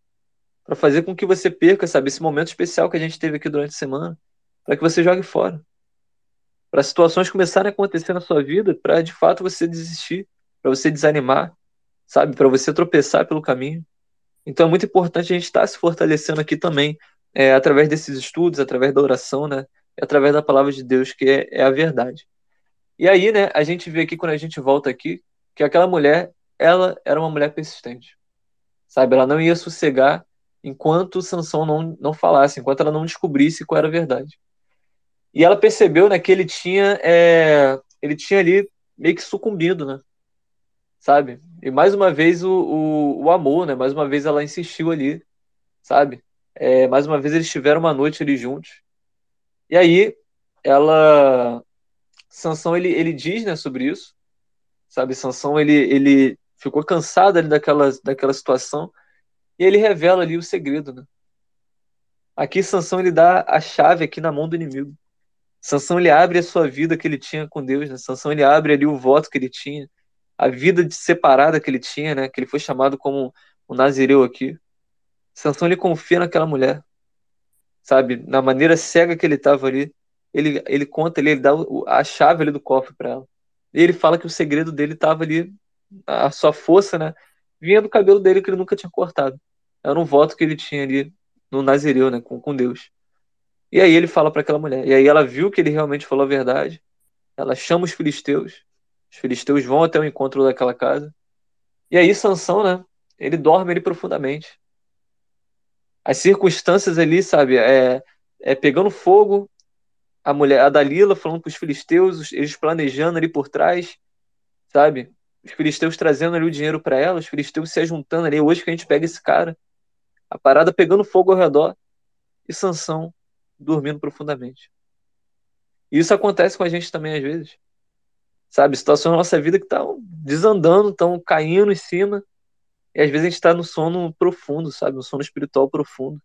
para fazer com que você perca, sabe, esse momento especial que a gente teve aqui durante a semana, para que você jogue fora. Para situações começarem a acontecer na sua vida, para de fato você desistir, para você desanimar, sabe, para você tropeçar pelo caminho. Então é muito importante a gente estar tá se fortalecendo aqui também, é, através desses estudos, através da oração, né? através da palavra de Deus, que é, é a verdade. E aí, né, a gente vê aqui, quando a gente volta aqui, que aquela mulher, ela era uma mulher persistente. Sabe? Ela não ia sossegar enquanto Sansão não, não falasse, enquanto ela não descobrisse qual era a verdade. E ela percebeu, né, que ele tinha, é, ele tinha ali meio que sucumbido, né? Sabe? E mais uma vez o, o, o amor, né? Mais uma vez ela insistiu ali, sabe? É, mais uma vez eles tiveram uma noite ali juntos. E aí, ela. Sansão, ele, ele diz né, sobre isso. Sabe, Sansão, ele, ele ficou cansado ali daquela, daquela situação. E ele revela ali o segredo, né? Aqui, Sansão, ele dá a chave aqui na mão do inimigo. Sansão, ele abre a sua vida que ele tinha com Deus, né? Sansão, ele abre ali o voto que ele tinha. A vida de separada que ele tinha, né? Que ele foi chamado como o Nazireu aqui. Sansão, ele confia naquela mulher sabe? Na maneira cega que ele estava ali, ele, ele conta ele dá a chave ali do cofre para ela. E ele fala que o segredo dele estava ali, a sua força, né? Vinha do cabelo dele que ele nunca tinha cortado. Era um voto que ele tinha ali no Nazireu, né? Com, com Deus. E aí ele fala para aquela mulher. E aí ela viu que ele realmente falou a verdade. Ela chama os filisteus. Os filisteus vão até o encontro daquela casa. E aí Sansão, né? Ele dorme ali profundamente as circunstâncias ali, sabe, é, é pegando fogo, a mulher, a Dalila falando com os filisteus, eles planejando ali por trás, sabe? Os filisteus trazendo ali o dinheiro para ela, os filisteus se juntando ali, hoje que a gente pega esse cara. A parada pegando fogo ao redor e Sansão dormindo profundamente. E isso acontece com a gente também às vezes. Sabe, situações na nossa vida que estão desandando, estão caindo em cima, e às vezes a gente está no sono profundo, sabe? No sono espiritual profundo.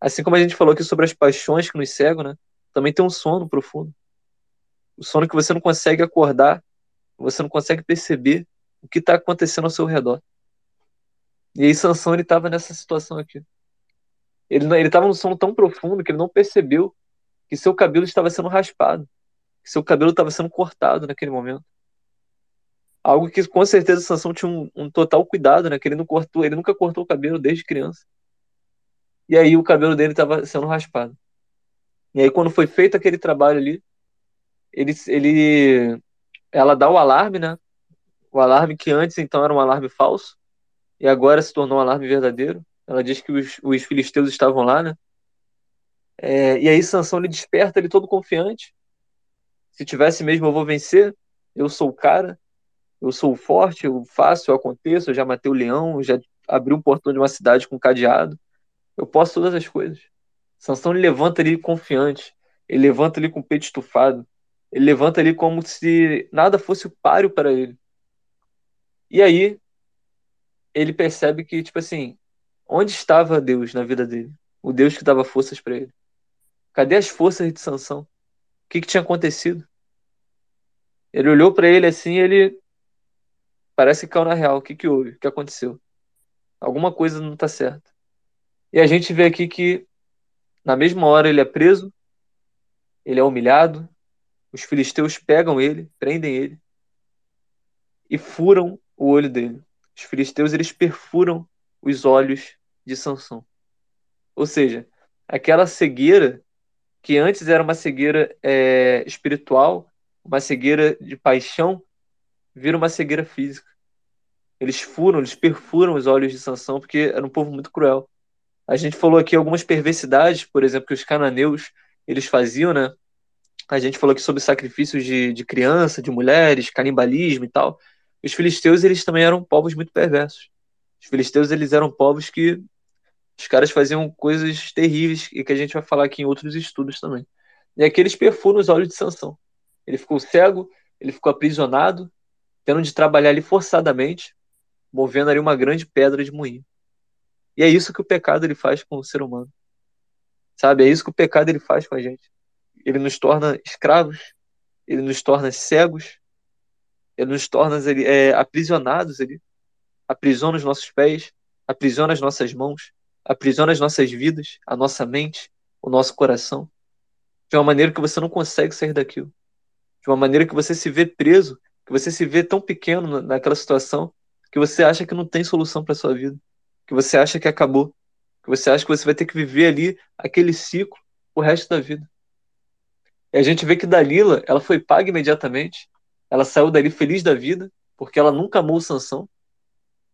Assim como a gente falou aqui sobre as paixões que nos cegam, né? Também tem um sono profundo. O sono que você não consegue acordar, você não consegue perceber o que está acontecendo ao seu redor. E aí Sansão ele estava nessa situação aqui. Ele ele estava num sono tão profundo que ele não percebeu que seu cabelo estava sendo raspado, que seu cabelo estava sendo cortado naquele momento. Algo que com certeza Sansão tinha um, um, total cuidado, né? Que ele não cortou, ele nunca cortou o cabelo desde criança. E aí o cabelo dele estava sendo raspado. E aí quando foi feito aquele trabalho ali, ele, ele, ela dá o alarme, né? O alarme que antes então era um alarme falso e agora se tornou um alarme verdadeiro. Ela diz que os, os filisteus estavam lá, né? É, e aí Sansão ele desperta ele todo confiante. Se tivesse mesmo eu vou vencer. Eu sou o cara eu sou forte, eu faço, eu aconteço, eu já matei o leão, eu já abri um portão de uma cidade com cadeado. Eu posso todas as coisas. Sansão ele levanta ali confiante, ele levanta ali com o peito estufado, Ele levanta ali como se nada fosse o páreo para ele. E aí ele percebe que, tipo assim, onde estava Deus na vida dele? O Deus que dava forças para ele. Cadê as forças de Sansão? O que, que tinha acontecido? Ele olhou para ele assim, ele parece que caiu na real. O que, que houve? O que aconteceu? Alguma coisa não está certa. E a gente vê aqui que na mesma hora ele é preso, ele é humilhado, os filisteus pegam ele, prendem ele e furam o olho dele. Os filisteus eles perfuram os olhos de Sansão. Ou seja, aquela cegueira que antes era uma cegueira é, espiritual, uma cegueira de paixão, vira uma cegueira física. Eles furam, eles perfuram os olhos de Sansão porque era um povo muito cruel. A gente falou aqui algumas perversidades, por exemplo, que os cananeus eles faziam, né? A gente falou aqui sobre sacrifícios de, de criança, de mulheres, canibalismo e tal. Os filisteus eles também eram povos muito perversos. Os filisteus eles eram povos que os caras faziam coisas terríveis e que a gente vai falar aqui em outros estudos também. E aqui eles perfuram os olhos de Sansão. Ele ficou cego, ele ficou aprisionado, tendo de trabalhar ali forçadamente, movendo ali uma grande pedra de moinho. E é isso que o pecado ele faz com o ser humano. Sabe? É isso que o pecado ele faz com a gente. Ele nos torna escravos, ele nos torna cegos, ele nos torna ele, é, aprisionados, ele aprisiona os nossos pés, aprisiona as nossas mãos, aprisiona as nossas vidas, a nossa mente, o nosso coração, de uma maneira que você não consegue sair daquilo, de uma maneira que você se vê preso, que você se vê tão pequeno naquela situação que você acha que não tem solução para sua vida, que você acha que acabou, que você acha que você vai ter que viver ali aquele ciclo o resto da vida. E a gente vê que Dalila, ela foi paga imediatamente, ela saiu dali feliz da vida, porque ela nunca amou Sansão,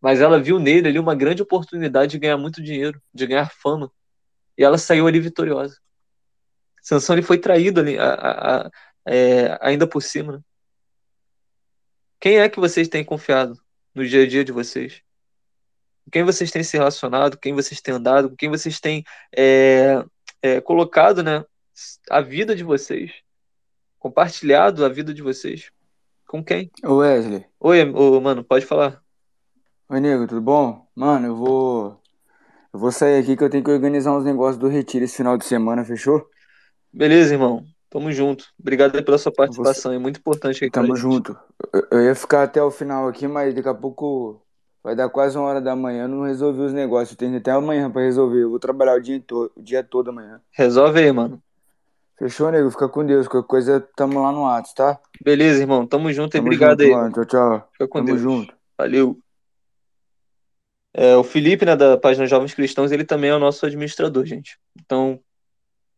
mas ela viu nele ali uma grande oportunidade de ganhar muito dinheiro, de ganhar fama, e ela saiu ali vitoriosa. Sansão ele foi traído ali, a, a, a, é, ainda por cima. Né? Quem é que vocês têm confiado no dia a dia de vocês? Com quem vocês têm se relacionado? Com quem vocês têm andado? Com quem vocês têm é, é, colocado né, a vida de vocês? Compartilhado a vida de vocês? Com quem? Ô Wesley. Oi, ô, mano, pode falar. Oi, nego, tudo bom? Mano, eu vou. Eu vou sair aqui que eu tenho que organizar uns negócios do retiro esse final de semana, fechou? Beleza, irmão. Tamo junto. Obrigado pela sua participação. É muito importante aqui. Tamo junto. Eu, eu ia ficar até o final aqui, mas daqui a pouco vai dar quase uma hora da manhã. Eu não resolvi os negócios. Tenho até amanhã pra resolver. Eu vou trabalhar o dia, to... o dia todo amanhã. Resolve aí, mano. Fechou, nego? Fica com Deus. Qualquer coisa, tamo lá no Atos, tá? Beleza, irmão. Tamo junto e obrigado junto, aí. Mano. Tchau, tchau. Fica com tamo Deus. junto. Valeu. É, o Felipe, né, da página Jovens Cristãos, ele também é o nosso administrador, gente. Então, o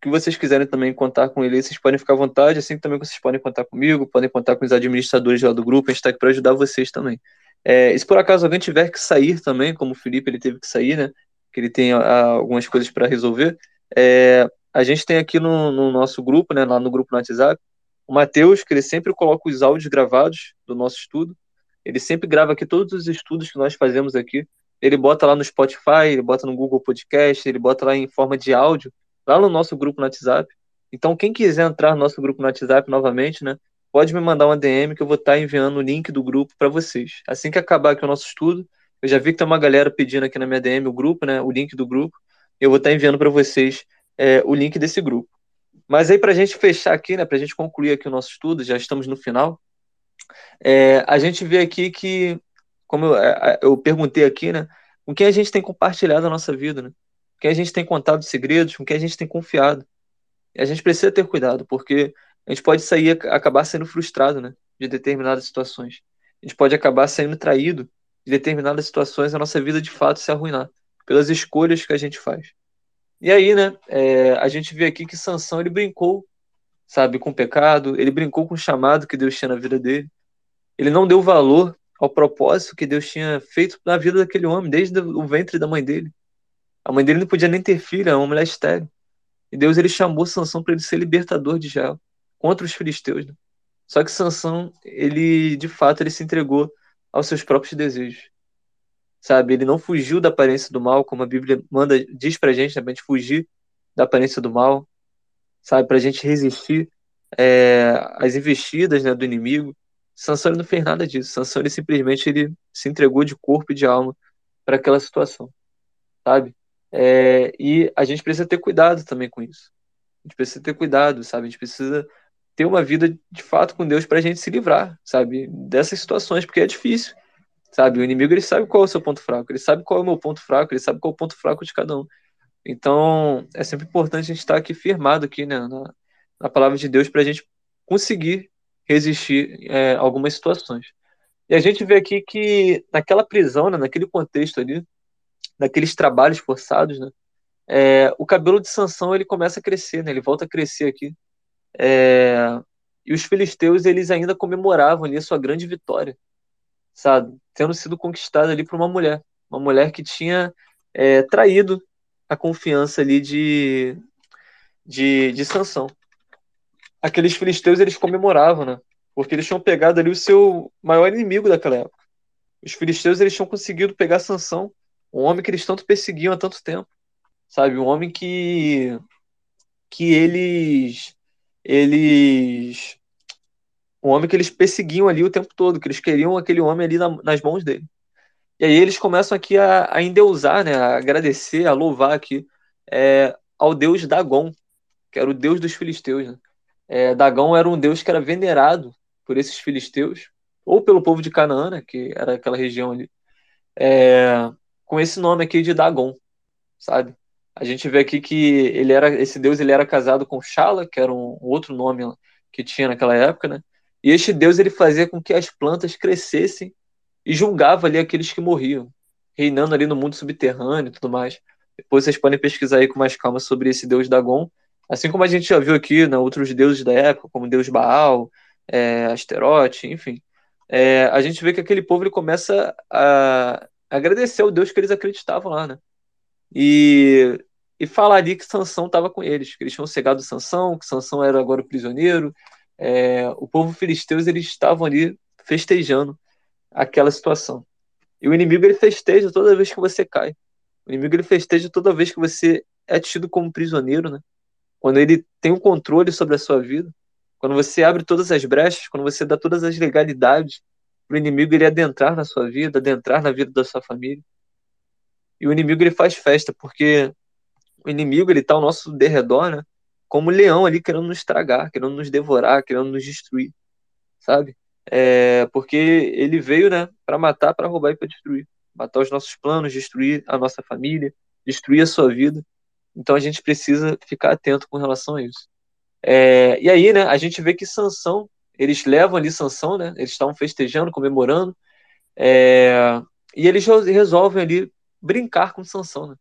que vocês quiserem também contar com ele, vocês podem ficar à vontade, assim também vocês podem contar comigo, podem contar com os administradores lá do grupo, a gente está aqui para ajudar vocês também. É, e se por acaso alguém tiver que sair também, como o Felipe, ele teve que sair, né, que ele tem a, algumas coisas para resolver, é, a gente tem aqui no, no, nosso grupo, né, lá no grupo no WhatsApp, o Matheus, que ele sempre coloca os áudios gravados do nosso estudo, ele sempre grava aqui todos os estudos que nós fazemos aqui, ele bota lá no Spotify, ele bota no Google Podcast, ele bota lá em forma de áudio, lá no nosso grupo no WhatsApp. Então, quem quiser entrar no nosso grupo no WhatsApp novamente, né, pode me mandar uma DM que eu vou estar enviando o link do grupo para vocês. Assim que acabar aqui o nosso estudo, eu já vi que tem uma galera pedindo aqui na minha DM o grupo, né, o link do grupo, eu vou estar enviando para vocês é, o link desse grupo. Mas aí, para a gente fechar aqui, né, para a gente concluir aqui o nosso estudo, já estamos no final, é, a gente vê aqui que como eu, é, é, eu perguntei aqui, né? Com quem a gente tem compartilhado a nossa vida, né? Com quem a gente tem contado segredos, com quem a gente tem confiado. E a gente precisa ter cuidado, porque a gente pode sair, acabar sendo frustrado, né? De determinadas situações. A gente pode acabar sendo traído de determinadas situações, a nossa vida de fato se arruinar pelas escolhas que a gente faz. E aí, né? É, a gente vê aqui que Sansão ele brincou, sabe, com o pecado. Ele brincou com o chamado que Deus tinha na vida dele. Ele não deu valor ao propósito que Deus tinha feito na vida daquele homem, desde o ventre da mãe dele. A mãe dele não podia nem ter filho, era uma mulher estéril. E Deus ele chamou Sansão para ele ser libertador de Israel contra os filisteus. Né? Só que Sansão, ele de fato ele se entregou aos seus próprios desejos. Sabe, ele não fugiu da aparência do mal, como a Bíblia manda diz pra gente, né, pra gente fugir da aparência do mal, sabe, pra gente resistir é, as investidas né, do inimigo. Sansão não fez nada disso. Sansão ele simplesmente ele se entregou de corpo e de alma para aquela situação, sabe? É, e a gente precisa ter cuidado também com isso. A gente precisa ter cuidado, sabe? A gente precisa ter uma vida de fato com Deus para a gente se livrar, sabe? Dessas situações, porque é difícil, sabe? O inimigo ele sabe qual é o seu ponto fraco, ele sabe qual é o meu ponto fraco, ele sabe qual é o ponto fraco de cada um. Então, é sempre importante a gente estar aqui firmado aqui, né, na, na palavra de Deus para a gente conseguir resistir é, algumas situações. E a gente vê aqui que naquela prisão, né, naquele contexto ali, naqueles trabalhos forçados, né, é, o cabelo de Sansão ele começa a crescer, né, ele volta a crescer aqui. É, e os filisteus eles ainda comemoravam ali a sua grande vitória, sabe, tendo sido conquistada ali por uma mulher, uma mulher que tinha é, traído a confiança ali de, de, de Sansão. Aqueles filisteus eles comemoravam, né? Porque eles tinham pegado ali o seu maior inimigo daquela época. Os filisteus eles tinham conseguido pegar Sansão, um homem que eles tanto perseguiam há tanto tempo, sabe? Um homem que que eles eles um homem que eles perseguiam ali o tempo todo, que eles queriam aquele homem ali na, nas mãos dele. E aí eles começam aqui a, a endeusar, né, a agradecer, a louvar aqui é, ao deus Dagon, que era o deus dos filisteus. Né? É, Dagon era um deus que era venerado por esses filisteus, ou pelo povo de Canaã, né, que era aquela região ali, é, com esse nome aqui de Dagon, sabe? A gente vê aqui que ele era esse deus ele era casado com Shala, que era um, um outro nome que tinha naquela época, né? E este deus ele fazia com que as plantas crescessem e julgava ali aqueles que morriam, reinando ali no mundo subterrâneo e tudo mais. Depois vocês podem pesquisar aí com mais calma sobre esse deus Dagon, assim como a gente já viu aqui, né, outros deuses da época, como deus Baal, é, Asterote, enfim. É, a gente vê que aquele povo ele começa a agradecer ao Deus que eles acreditavam lá, né? E, e falar ali que Sansão estava com eles, que eles tinham cegado Sansão, que Sansão era agora prisioneiro. É, o povo filisteus eles estavam ali festejando aquela situação. E o inimigo ele festeja toda vez que você cai. O inimigo ele festeja toda vez que você é tido como prisioneiro, né? Quando ele tem o um controle sobre a sua vida, quando você abre todas as brechas, quando você dá todas as legalidades para o inimigo ele adentrar na sua vida, adentrar na vida da sua família. E o inimigo ele faz festa, porque o inimigo ele está ao nosso derredor, né? Como um leão ali querendo nos estragar, querendo nos devorar, querendo nos destruir, sabe? É, porque ele veio, né, para matar, para roubar e para destruir, matar os nossos planos, destruir a nossa família, destruir a sua vida. Então a gente precisa ficar atento com relação a isso. É, e aí, né, a gente vê que Sansão, eles levam ali Sansão, né, eles estavam festejando, comemorando, é, e eles resolvem ali brincar com Sansão, né?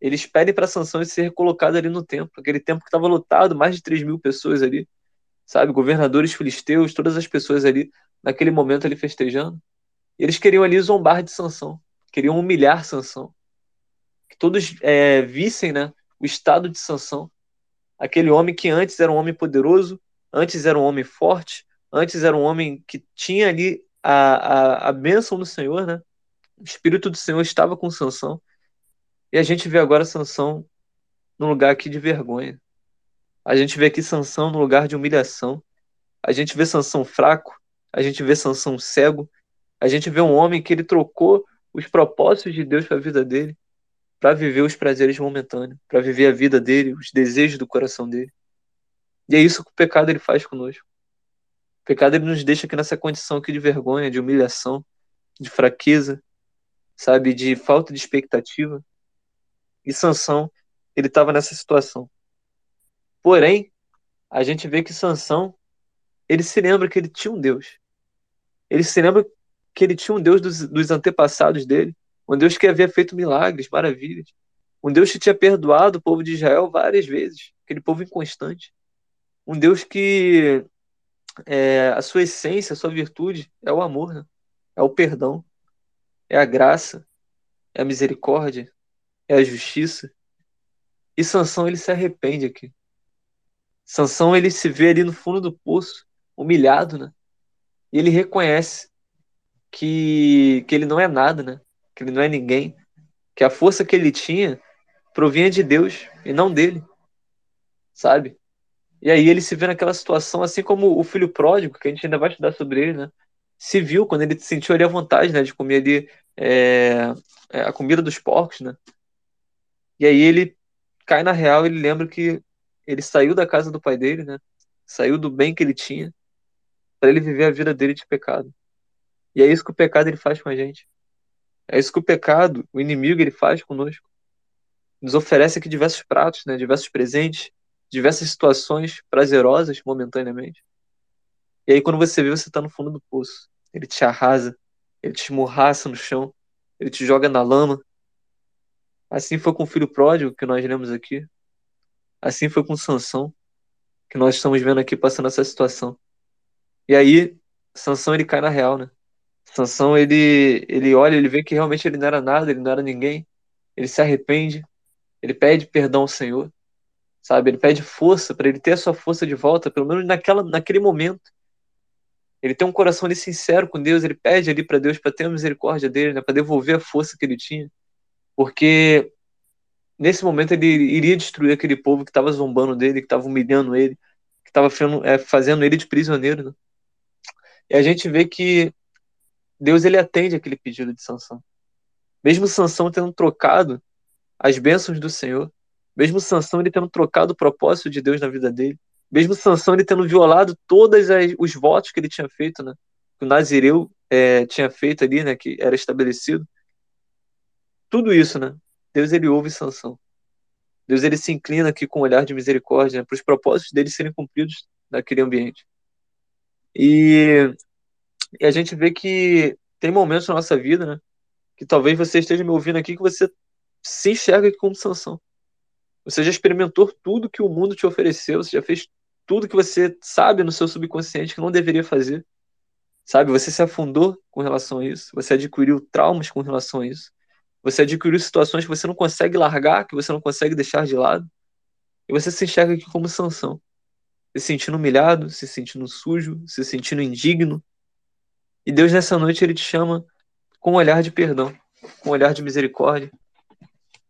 Eles pedem para Sansão ser colocado ali no templo, aquele templo que estava lotado, mais de 3 mil pessoas ali sabe? Governadores filisteus, todas as pessoas ali, naquele momento ali festejando. Eles queriam ali zombar de Sansão, queriam humilhar Sansão. Que todos é, vissem né, o estado de Sansão. Aquele homem que antes era um homem poderoso, antes era um homem forte, antes era um homem que tinha ali a, a, a bênção do Senhor, né? O Espírito do Senhor estava com Sansão. E a gente vê agora Sansão num lugar aqui de vergonha. A gente vê aqui Sansão no lugar de humilhação. A gente vê Sansão fraco, a gente vê Sansão cego, a gente vê um homem que ele trocou os propósitos de Deus para a vida dele, para viver os prazeres momentâneos, para viver a vida dele, os desejos do coração dele. E é isso que o pecado ele faz conosco. O pecado ele nos deixa aqui nessa condição aqui de vergonha, de humilhação, de fraqueza, sabe, de falta de expectativa. E Sansão, ele estava nessa situação. Porém, a gente vê que Sansão, ele se lembra que ele tinha um Deus. Ele se lembra que ele tinha um Deus dos, dos antepassados dele, um Deus que havia feito milagres, maravilhas, um Deus que tinha perdoado o povo de Israel várias vezes, aquele povo inconstante, um Deus que é, a sua essência, a sua virtude é o amor, né? é o perdão, é a graça, é a misericórdia, é a justiça. E Sansão ele se arrepende aqui. Sansão ele se vê ali no fundo do poço, humilhado, né? E ele reconhece que, que ele não é nada, né? Que ele não é ninguém, que a força que ele tinha provinha de Deus e não dele. Sabe? E aí ele se vê naquela situação, assim como o filho pródigo, que a gente ainda vai estudar sobre ele, né? Se viu quando ele sentiu ali a vontade, né, de comer ali é, é, a comida dos porcos, né? E aí ele cai na real, ele lembra que ele saiu da casa do pai dele, né? Saiu do bem que ele tinha para ele viver a vida dele de pecado. E é isso que o pecado ele faz com a gente. É isso que o pecado, o inimigo, ele faz conosco. Nos oferece aqui diversos pratos, né? Diversos presentes, diversas situações prazerosas momentaneamente. E aí quando você vê, você está no fundo do poço. Ele te arrasa, ele te esmurraça no chão, ele te joga na lama. Assim foi com o filho pródigo que nós lemos aqui. Assim foi com Sansão, que nós estamos vendo aqui passando essa situação. E aí, Sansão ele cai na real, né? Sansão ele ele olha, ele vê que realmente ele não era nada, ele não era ninguém. Ele se arrepende, ele pede perdão ao Senhor, sabe? Ele pede força para ele ter a sua força de volta, pelo menos naquela naquele momento. Ele tem um coração ali sincero com Deus, ele pede ali para Deus para ter a misericórdia dele, né, para devolver a força que ele tinha. Porque nesse momento ele iria destruir aquele povo que estava zombando dele, que estava humilhando ele, que estava é, fazendo ele de prisioneiro. Né? E a gente vê que Deus ele atende aquele pedido de Sansão. Mesmo Sansão tendo trocado as bênçãos do Senhor, mesmo Sansão ele tendo trocado o propósito de Deus na vida dele, mesmo Sansão ele tendo violado todos os votos que ele tinha feito, né? Que o Nazireu é, tinha feito ali, né? Que era estabelecido. Tudo isso, né? Deus ele ouve Sansão. Deus ele se inclina aqui com um olhar de misericórdia né, para os propósitos dele serem cumpridos naquele ambiente. E, e, a gente vê que tem momentos na nossa vida, né? Que talvez você esteja me ouvindo aqui que você se enxerga como Sansão. Você já experimentou tudo que o mundo te ofereceu, você já fez tudo que você sabe no seu subconsciente que não deveria fazer. Sabe? Você se afundou com relação a isso. Você adquiriu traumas com relação a isso. Você adquiriu situações que você não consegue largar, que você não consegue deixar de lado. E você se enxerga aqui como sanção. Se sentindo humilhado, se sentindo sujo, se sentindo indigno. E Deus nessa noite ele te chama com um olhar de perdão, com um olhar de misericórdia.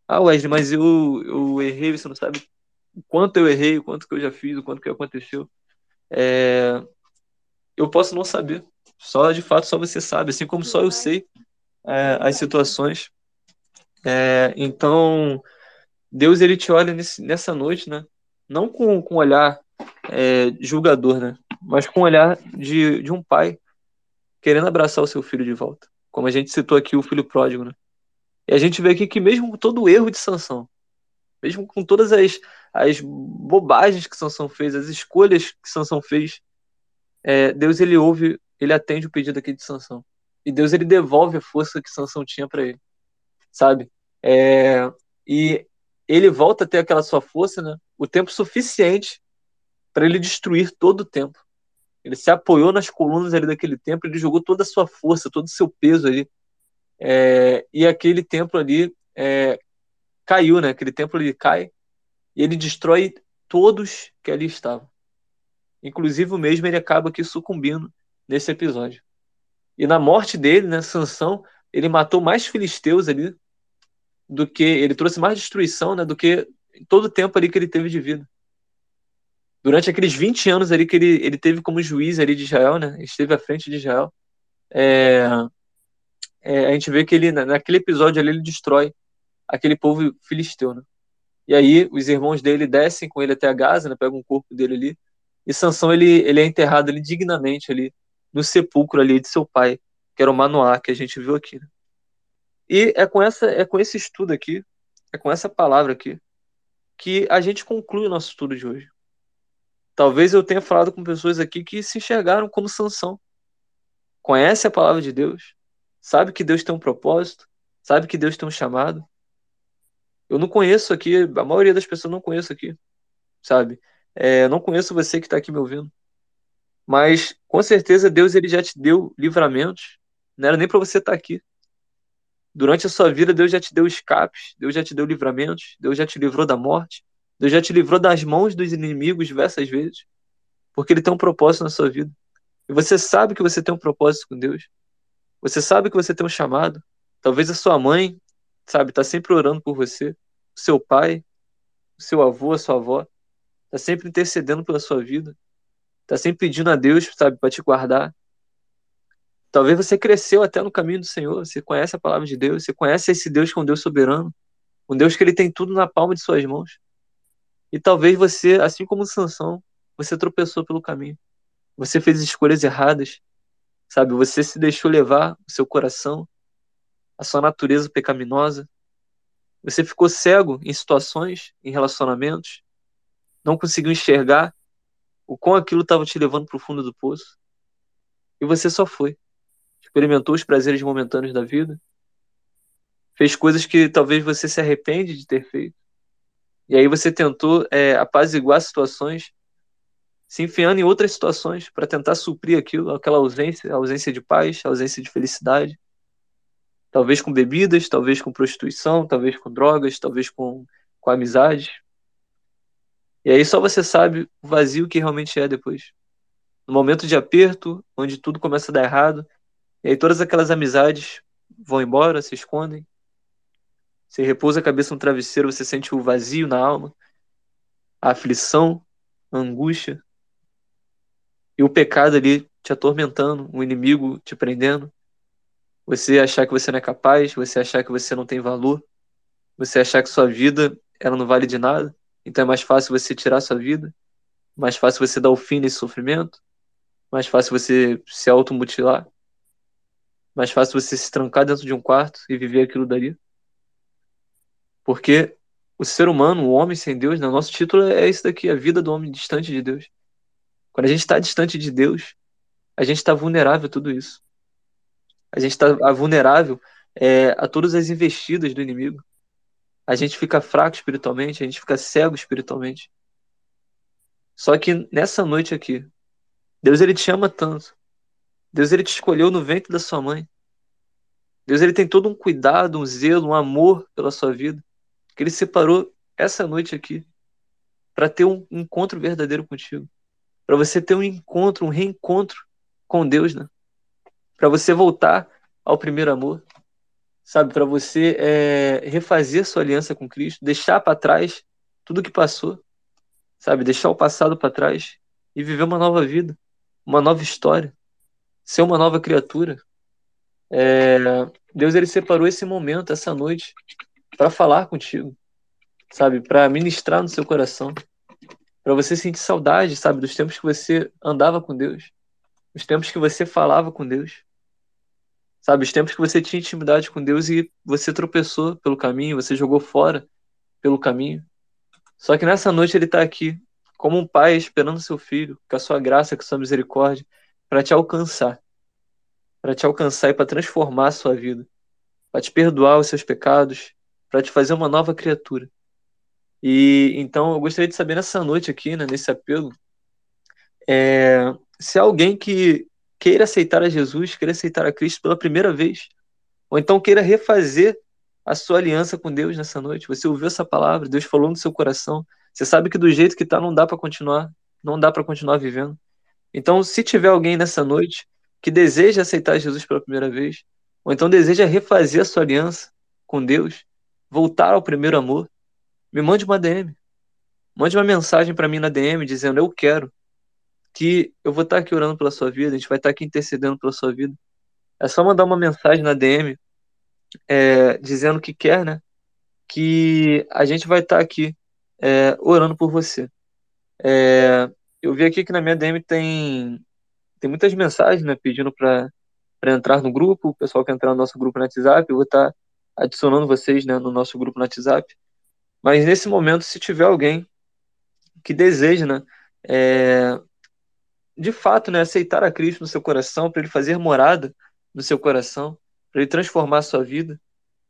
Ah, Wesley, mas eu, eu errei, você não sabe o quanto eu errei, o quanto que eu já fiz, o quanto que aconteceu. É... Eu posso não saber. Só de fato só você sabe, assim como só eu sei é, as situações. É, então Deus ele te olha nesse, nessa noite, né? Não com, com olhar é, julgador, né? Mas com olhar de, de um pai querendo abraçar o seu filho de volta. Como a gente citou aqui o filho pródigo, né? E a gente vê aqui que mesmo todo o erro de Sansão, mesmo com todas as, as bobagens que Sansão fez, as escolhas que Sansão fez, é, Deus ele ouve, ele atende o pedido aqui de Sansão. E Deus ele devolve a força que Sansão tinha para ele, sabe? É, e ele volta a ter aquela sua força, né? O tempo suficiente para ele destruir todo o tempo. Ele se apoiou nas colunas ali daquele templo, ele jogou toda a sua força, todo o seu peso ali. É, e aquele templo ali é, caiu, né? Aquele templo ele cai e ele destrói todos que ali estavam. Inclusive o mesmo ele acaba aqui sucumbindo nesse episódio. E na morte dele, né, Sansão, ele matou mais filisteus ali do que ele trouxe mais destruição, né, do que todo o tempo ali que ele teve de vida. Durante aqueles 20 anos ali que ele, ele teve como juiz ali de Israel, né, esteve à frente de Israel, é, é, a gente vê que ele naquele episódio ali ele destrói aquele povo filisteu, né? E aí os irmãos dele descem com ele até a Gaza, né? Pegam o corpo dele ali. E Sansão ele, ele é enterrado ali dignamente ali no sepulcro ali de seu pai, que era o Manoá que a gente viu aqui. Né? E é com essa é com esse estudo aqui, é com essa palavra aqui que a gente conclui o nosso estudo de hoje. Talvez eu tenha falado com pessoas aqui que se enxergaram como Sansão. Conhece a palavra de Deus, sabe que Deus tem um propósito, sabe que Deus tem um chamado, eu não conheço aqui, a maioria das pessoas não conheço aqui, sabe? É, não conheço você que está aqui me ouvindo. Mas com certeza Deus ele já te deu livramentos. Não era nem para você estar tá aqui. Durante a sua vida, Deus já te deu escapes, Deus já te deu livramentos, Deus já te livrou da morte, Deus já te livrou das mãos dos inimigos diversas vezes, porque Ele tem um propósito na sua vida. E você sabe que você tem um propósito com Deus. Você sabe que você tem um chamado. Talvez a sua mãe, sabe, está sempre orando por você seu pai, seu avô, a sua avó. está sempre intercedendo pela sua vida, está sempre pedindo a Deus, sabe, para te guardar. Talvez você cresceu até no caminho do Senhor, você conhece a palavra de Deus, você conhece esse Deus que é um Deus soberano, um Deus que ele tem tudo na palma de suas mãos. E talvez você, assim como Sansão, você tropeçou pelo caminho. Você fez escolhas erradas, sabe? Você se deixou levar o seu coração, a sua natureza pecaminosa. Você ficou cego em situações, em relacionamentos, não conseguiu enxergar o quão aquilo estava te levando para o fundo do poço. E você só foi. Experimentou os prazeres momentâneos da vida. Fez coisas que talvez você se arrepende de ter feito. E aí você tentou é, apaziguar situações se enfiando em outras situações para tentar suprir aquilo, aquela ausência, a ausência de paz, ausência de felicidade. Talvez com bebidas, talvez com prostituição, talvez com drogas, talvez com, com amizade. E aí só você sabe o vazio que realmente é depois. No momento de aperto, onde tudo começa a dar errado, e aí todas aquelas amizades vão embora, se escondem. Você repousa a cabeça no travesseiro, você sente o vazio na alma, a aflição, a angústia, e o pecado ali te atormentando, o inimigo te prendendo, você achar que você não é capaz, você achar que você não tem valor, você achar que sua vida ela não vale de nada, então é mais fácil você tirar sua vida, mais fácil você dar o fim nesse sofrimento, mais fácil você se automutilar, mais fácil você se trancar dentro de um quarto e viver aquilo dali. Porque o ser humano, o homem sem Deus, né, nosso título é isso daqui, a vida do homem distante de Deus. Quando a gente está distante de Deus, a gente está vulnerável a tudo isso. A gente está vulnerável é, a todas as investidas do inimigo. A gente fica fraco espiritualmente, a gente fica cego espiritualmente. Só que nessa noite aqui, Deus ele te ama tanto. Deus ele te escolheu no ventre da sua mãe. Deus ele tem todo um cuidado, um zelo, um amor pela sua vida, que ele separou essa noite aqui para ter um encontro verdadeiro contigo para você ter um encontro, um reencontro com Deus, né? Para você voltar ao primeiro amor, sabe? Para você é, refazer sua aliança com Cristo, deixar para trás tudo que passou, sabe? Deixar o passado para trás e viver uma nova vida, uma nova história, ser uma nova criatura. É, Deus ele separou esse momento, essa noite, para falar contigo, sabe? Para ministrar no seu coração para você sentir saudade, sabe, dos tempos que você andava com Deus, os tempos que você falava com Deus, sabe, os tempos que você tinha intimidade com Deus e você tropeçou pelo caminho, você jogou fora pelo caminho. Só que nessa noite ele está aqui, como um pai esperando seu filho, com a sua graça, com a sua misericórdia, para te alcançar, para te alcançar e para transformar a sua vida, para te perdoar os seus pecados, para te fazer uma nova criatura. E então eu gostaria de saber nessa noite aqui, né, nesse apelo, é, se alguém que queira aceitar a Jesus, queira aceitar a Cristo pela primeira vez, ou então queira refazer a sua aliança com Deus nessa noite. Você ouviu essa palavra, Deus falou no seu coração. Você sabe que do jeito que está não dá para continuar, não dá para continuar vivendo. Então, se tiver alguém nessa noite que deseja aceitar Jesus pela primeira vez, ou então deseja refazer a sua aliança com Deus, voltar ao primeiro amor, me mande uma DM. Mande uma mensagem para mim na DM dizendo eu quero que eu vou estar aqui orando pela sua vida, a gente vai estar aqui intercedendo pela sua vida. É só mandar uma mensagem na DM é, dizendo que quer, né? Que a gente vai estar aqui é, orando por você. É, eu vi aqui que na minha DM tem, tem muitas mensagens, né? Pedindo para entrar no grupo, o pessoal quer entrar no nosso grupo no WhatsApp, eu vou estar adicionando vocês né, no nosso grupo no WhatsApp. Mas nesse momento, se tiver alguém que deseja, né, é, de fato, né, aceitar a Cristo no seu coração, para ele fazer morada no seu coração, para ele transformar a sua vida,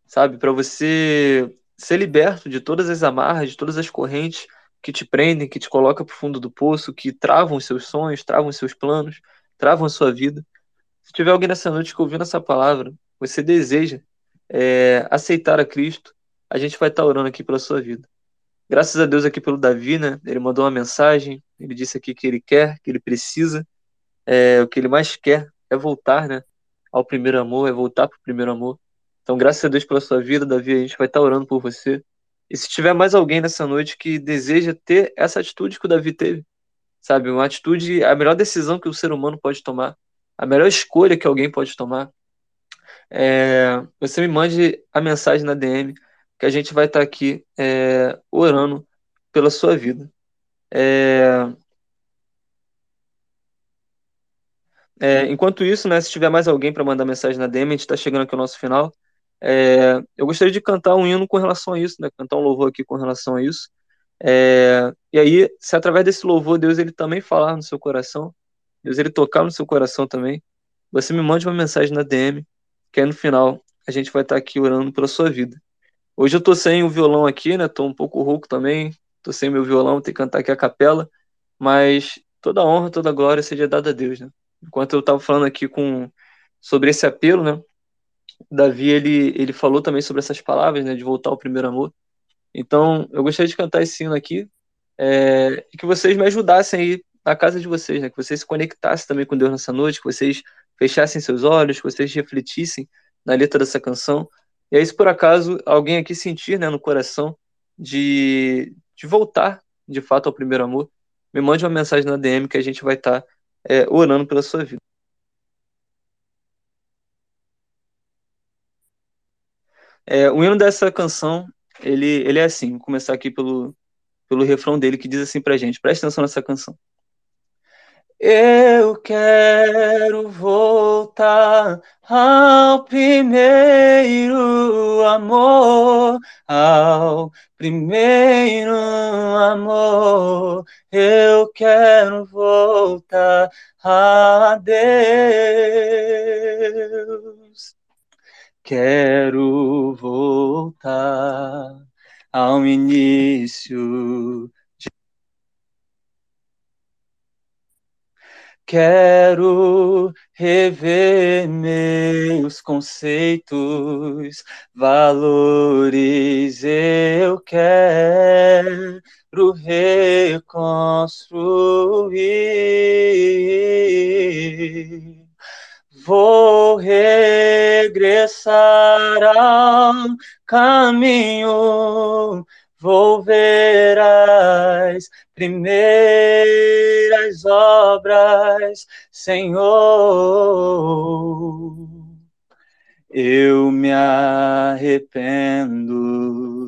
sabe? Para você ser liberto de todas as amarras, de todas as correntes que te prendem, que te colocam para o fundo do poço, que travam os seus sonhos, travam os seus planos, travam a sua vida. Se tiver alguém nessa noite que ouvindo essa palavra, você deseja é, aceitar a Cristo, a gente vai estar orando aqui pela sua vida. Graças a Deus aqui pelo Davi, né? Ele mandou uma mensagem, ele disse aqui que ele quer, que ele precisa, é, o que ele mais quer é voltar, né? Ao primeiro amor, é voltar para o primeiro amor. Então, graças a Deus pela sua vida, Davi, a gente vai estar orando por você. E se tiver mais alguém nessa noite que deseja ter essa atitude que o Davi teve, sabe? Uma atitude, a melhor decisão que o ser humano pode tomar, a melhor escolha que alguém pode tomar, é, você me mande a mensagem na DM que a gente vai estar aqui é, orando pela sua vida. É, é, enquanto isso, né, se tiver mais alguém para mandar mensagem na DM, a gente está chegando aqui ao nosso final. É, eu gostaria de cantar um hino com relação a isso, né, cantar um louvor aqui com relação a isso. É, e aí, se através desse louvor Deus ele também falar no seu coração, Deus ele tocar no seu coração também, você me mande uma mensagem na DM, que aí no final a gente vai estar aqui orando pela sua vida. Hoje eu tô sem o violão aqui, né? Tô um pouco rouco também, tô sem meu violão, tenho que cantar aqui a capela, mas toda honra, toda glória seja dada a Deus, né? Enquanto eu estava falando aqui com sobre esse apelo, né? Davi ele, ele falou também sobre essas palavras, né? De voltar ao primeiro amor. Então eu gostaria de cantar esse hino aqui é, e que vocês me ajudassem aí na casa de vocês, né? Que vocês se conectassem também com Deus nessa noite, que vocês fechassem seus olhos, que vocês refletissem na letra dessa canção. E aí, se por acaso alguém aqui sentir, né, no coração de, de voltar de fato ao primeiro amor, me mande uma mensagem na DM que a gente vai estar tá é, orando pela sua vida. É, o hino dessa canção, ele, ele é assim, vou começar aqui pelo, pelo refrão dele, que diz assim pra gente, presta atenção nessa canção. Eu quero voltar ao primeiro amor, ao primeiro amor. Eu quero voltar a Deus. Quero voltar ao início Quero rever meus conceitos, valores, eu quero reconstruir. Vou regressar ao caminho, vou ver as primeiras obras, Senhor. Eu me arrependo,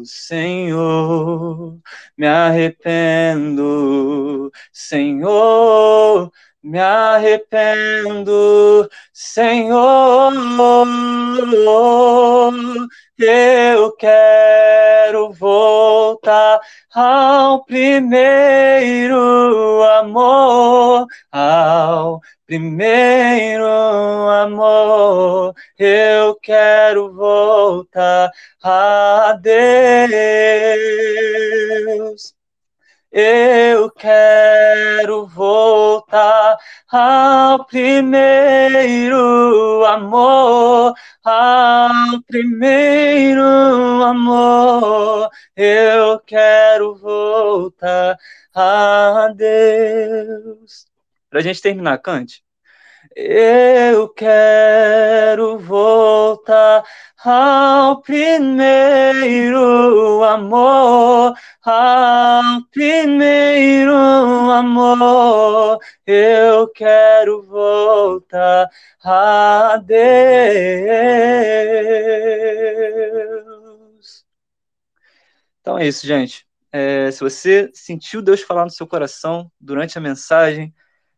Senhor, me arrependo, Senhor, me arrependo, Senhor. Eu quero voltar ao primeiro amor, ao primeiro amor. Eu quero voltar a Deus. Eu quero voltar ao primeiro amor, ao primeiro amor. Eu quero voltar a Deus. Para a gente terminar, cante. Eu quero voltar ao primeiro amor, ao primeiro amor. Eu quero voltar a Deus. Então é isso, gente. É, se você sentiu Deus falar no seu coração durante a mensagem,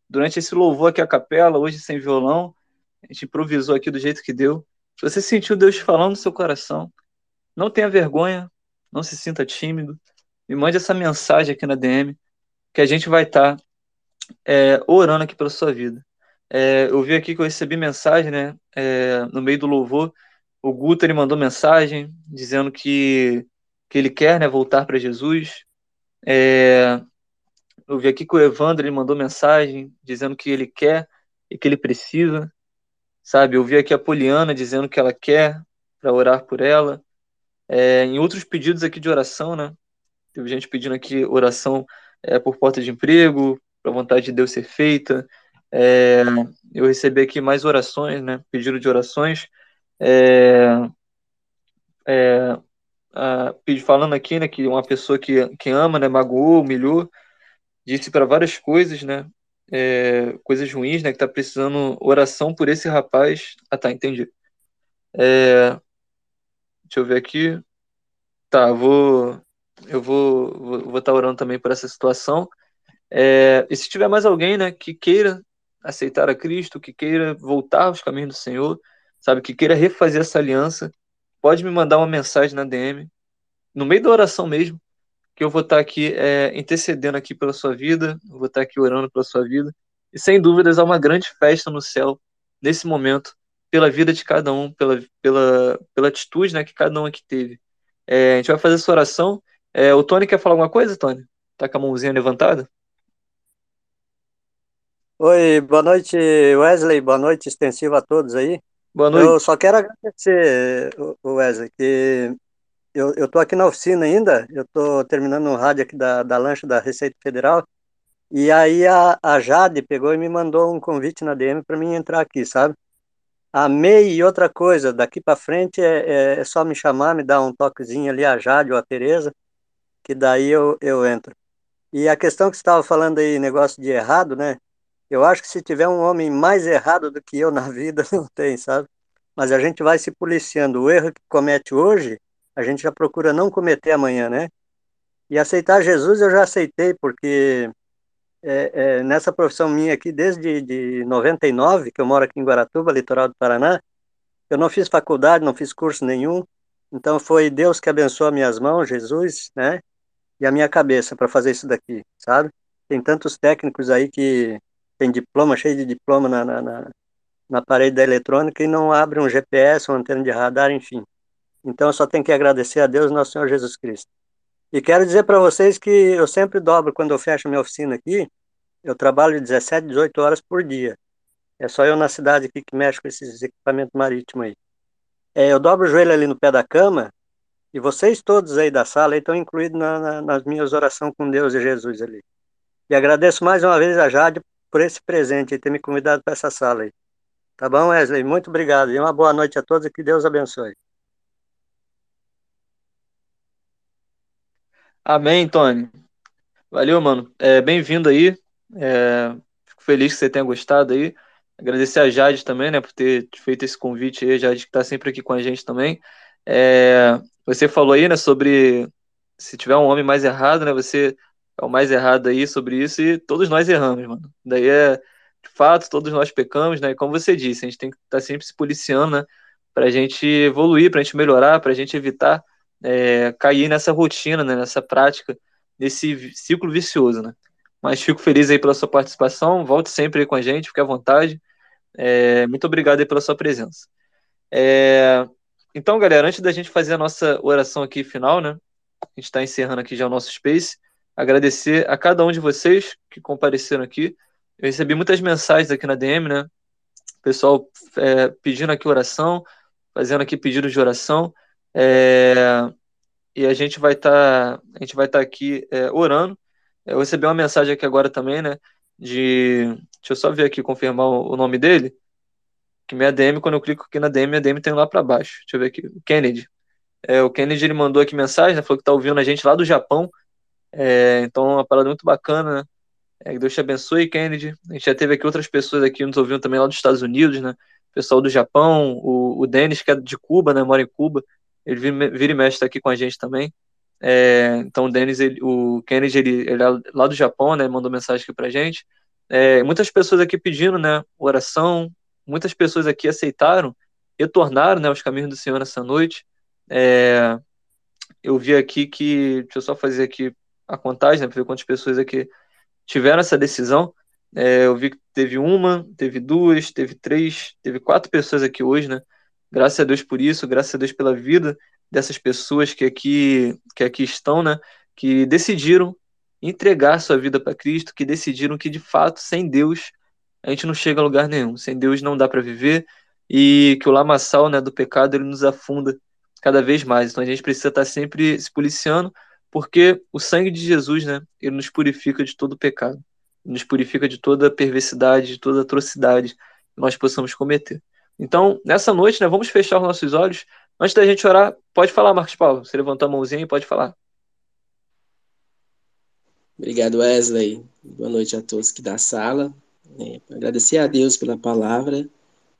durante esse louvor aqui à capela, hoje sem violão, a gente improvisou aqui do jeito que deu. Se você sentiu Deus falando no seu coração, não tenha vergonha, não se sinta tímido, me mande essa mensagem aqui na DM, que a gente vai estar tá, é, orando aqui pela sua vida. É, eu vi aqui que eu recebi mensagem, né, é, no meio do louvor, o Guto ele mandou mensagem dizendo que, que ele quer né, voltar para Jesus. É, eu vi aqui que o Evandro ele mandou mensagem dizendo que ele quer e que ele precisa, sabe? Eu vi aqui a Poliana dizendo que ela quer para orar por ela. É, em outros pedidos aqui de oração, né? Teve gente pedindo aqui oração é, por porta de emprego, para a vontade de Deus ser feita. É, eu recebi aqui mais orações, né? Pedido de orações. É, é, uh, falando aqui, né, que uma pessoa que, que ama, né, magoou, humilhou, disse para várias coisas, né, é, coisas ruins, né, que está precisando oração por esse rapaz. Ah, tá, entendi. É, deixa eu ver aqui. Tá, vou, eu vou vou estar vou tá orando também por essa situação. É, e se tiver mais alguém, né, que queira aceitar a Cristo, que queira voltar aos caminhos do Senhor, sabe, que queira refazer essa aliança, pode me mandar uma mensagem na DM, no meio da oração mesmo, que eu vou estar aqui é, intercedendo aqui pela sua vida, vou estar aqui orando pela sua vida, e sem dúvidas há uma grande festa no céu nesse momento, pela vida de cada um, pela, pela, pela atitude né, que cada um aqui teve. É, a gente vai fazer essa oração. É, o Tony quer falar alguma coisa, Tony? Tá com a mãozinha levantada? Oi, boa noite, Wesley. Boa noite extensiva a todos aí. Boa noite. Eu só quero agradecer, Wesley, que eu, eu tô aqui na oficina ainda, eu tô terminando um rádio aqui da, da lancha da Receita Federal, e aí a, a Jade pegou e me mandou um convite na DM para mim entrar aqui, sabe? Amei e outra coisa, daqui para frente é, é, é, só me chamar, me dar um toquezinho ali, a Jade ou a Tereza, que daí eu, eu entro. E a questão que você estava falando aí, negócio de errado, né? Eu acho que se tiver um homem mais errado do que eu na [laughs] vida, não tem, sabe? Mas a gente vai se policiando. O erro que comete hoje, a gente já procura não cometer amanhã, né? E aceitar Jesus eu já aceitei, porque é, é, nessa profissão minha aqui, desde de 99, que eu moro aqui em Guaratuba, litoral do Paraná, eu não fiz faculdade, não fiz curso nenhum, então foi Deus que abençoou minhas mãos, Jesus, né? E a minha cabeça para fazer isso daqui, sabe? Tem tantos técnicos aí que tem diploma, cheio de diploma na, na, na, na parede da eletrônica e não abre um GPS, uma antena de radar, enfim. Então eu só tenho que agradecer a Deus, nosso Senhor Jesus Cristo. E quero dizer para vocês que eu sempre dobro quando eu fecho minha oficina aqui, eu trabalho 17, 18 horas por dia. É só eu na cidade aqui que mexe com esses equipamentos marítimos aí. É, eu dobro o joelho ali no pé da cama e vocês todos aí da sala estão incluídos na, na, nas minhas orações com Deus e Jesus ali. E agradeço mais uma vez a Jade por esse presente e ter me convidado para essa sala aí. Tá bom, Wesley? Muito obrigado. E uma boa noite a todos e que Deus abençoe. Amém, Tony. Valeu, mano. É, Bem-vindo aí. É, fico feliz que você tenha gostado aí. Agradecer a Jade também, né, por ter feito esse convite aí, a Jade que está sempre aqui com a gente também. É, você falou aí, né, sobre se tiver um homem mais errado, né, você é o mais errado aí sobre isso e todos nós erramos, mano. Daí é, de fato, todos nós pecamos, né, e como você disse, a gente tem que estar tá sempre se policiando, né, pra gente evoluir, pra gente melhorar, pra gente evitar é, cair nessa rotina, né, nessa prática, nesse ciclo vicioso, né. Mas fico feliz aí pela sua participação, volte sempre aí com a gente, fique à vontade. É, muito obrigado aí pela sua presença. É, então, galera, antes da gente fazer a nossa oração aqui final, né, a gente está encerrando aqui já o nosso Space, agradecer a cada um de vocês que compareceram aqui. Eu recebi muitas mensagens aqui na DM, né, pessoal é, pedindo aqui oração, fazendo aqui pedidos de oração. É, e a gente vai estar tá, a gente vai estar tá aqui é, orando. Eu recebi uma mensagem aqui agora também, né? De. Deixa eu só ver aqui, confirmar o nome dele. Que minha DM, quando eu clico aqui na DM, a DM tem lá para baixo. Deixa eu ver aqui. O Kennedy. É, o Kennedy ele mandou aqui mensagem, né, falou que tá ouvindo a gente lá do Japão. É, então, uma parada muito bacana, né? É, que Deus te abençoe, Kennedy. A gente já teve aqui outras pessoas aqui nos ouvindo também lá dos Estados Unidos, né? Pessoal do Japão, o, o Denis, que é de Cuba, né? Mora em Cuba. Ele vira, e mexe tá aqui com a gente também. É, então o ele, o Kennedy, ele, ele é lá do Japão, né? Mandou mensagem aqui pra gente. É, muitas pessoas aqui pedindo, né? Oração. Muitas pessoas aqui aceitaram, retornaram, né? Aos caminhos do Senhor essa noite. É, eu vi aqui que, deixa eu só fazer aqui a contagem, né? Pra ver quantas pessoas aqui tiveram essa decisão. É, eu vi que teve uma, teve duas, teve três, teve quatro pessoas aqui hoje, né? Graças a Deus por isso, graças a Deus pela vida dessas pessoas que aqui, que aqui estão, né? Que decidiram entregar sua vida para Cristo, que decidiram que de fato, sem Deus, a gente não chega a lugar nenhum. Sem Deus não dá para viver e que o lamaçal, né, do pecado, ele nos afunda cada vez mais. Então a gente precisa estar sempre se policiando, porque o sangue de Jesus, né, ele nos purifica de todo pecado, nos purifica de toda perversidade, de toda atrocidade que nós possamos cometer. Então, nessa noite, né, vamos fechar os nossos olhos Antes da gente orar, pode falar, Marcos Paulo. Você levantou a mãozinha e pode falar. Obrigado, Wesley. Boa noite a todos aqui da sala. É, agradecer a Deus pela palavra,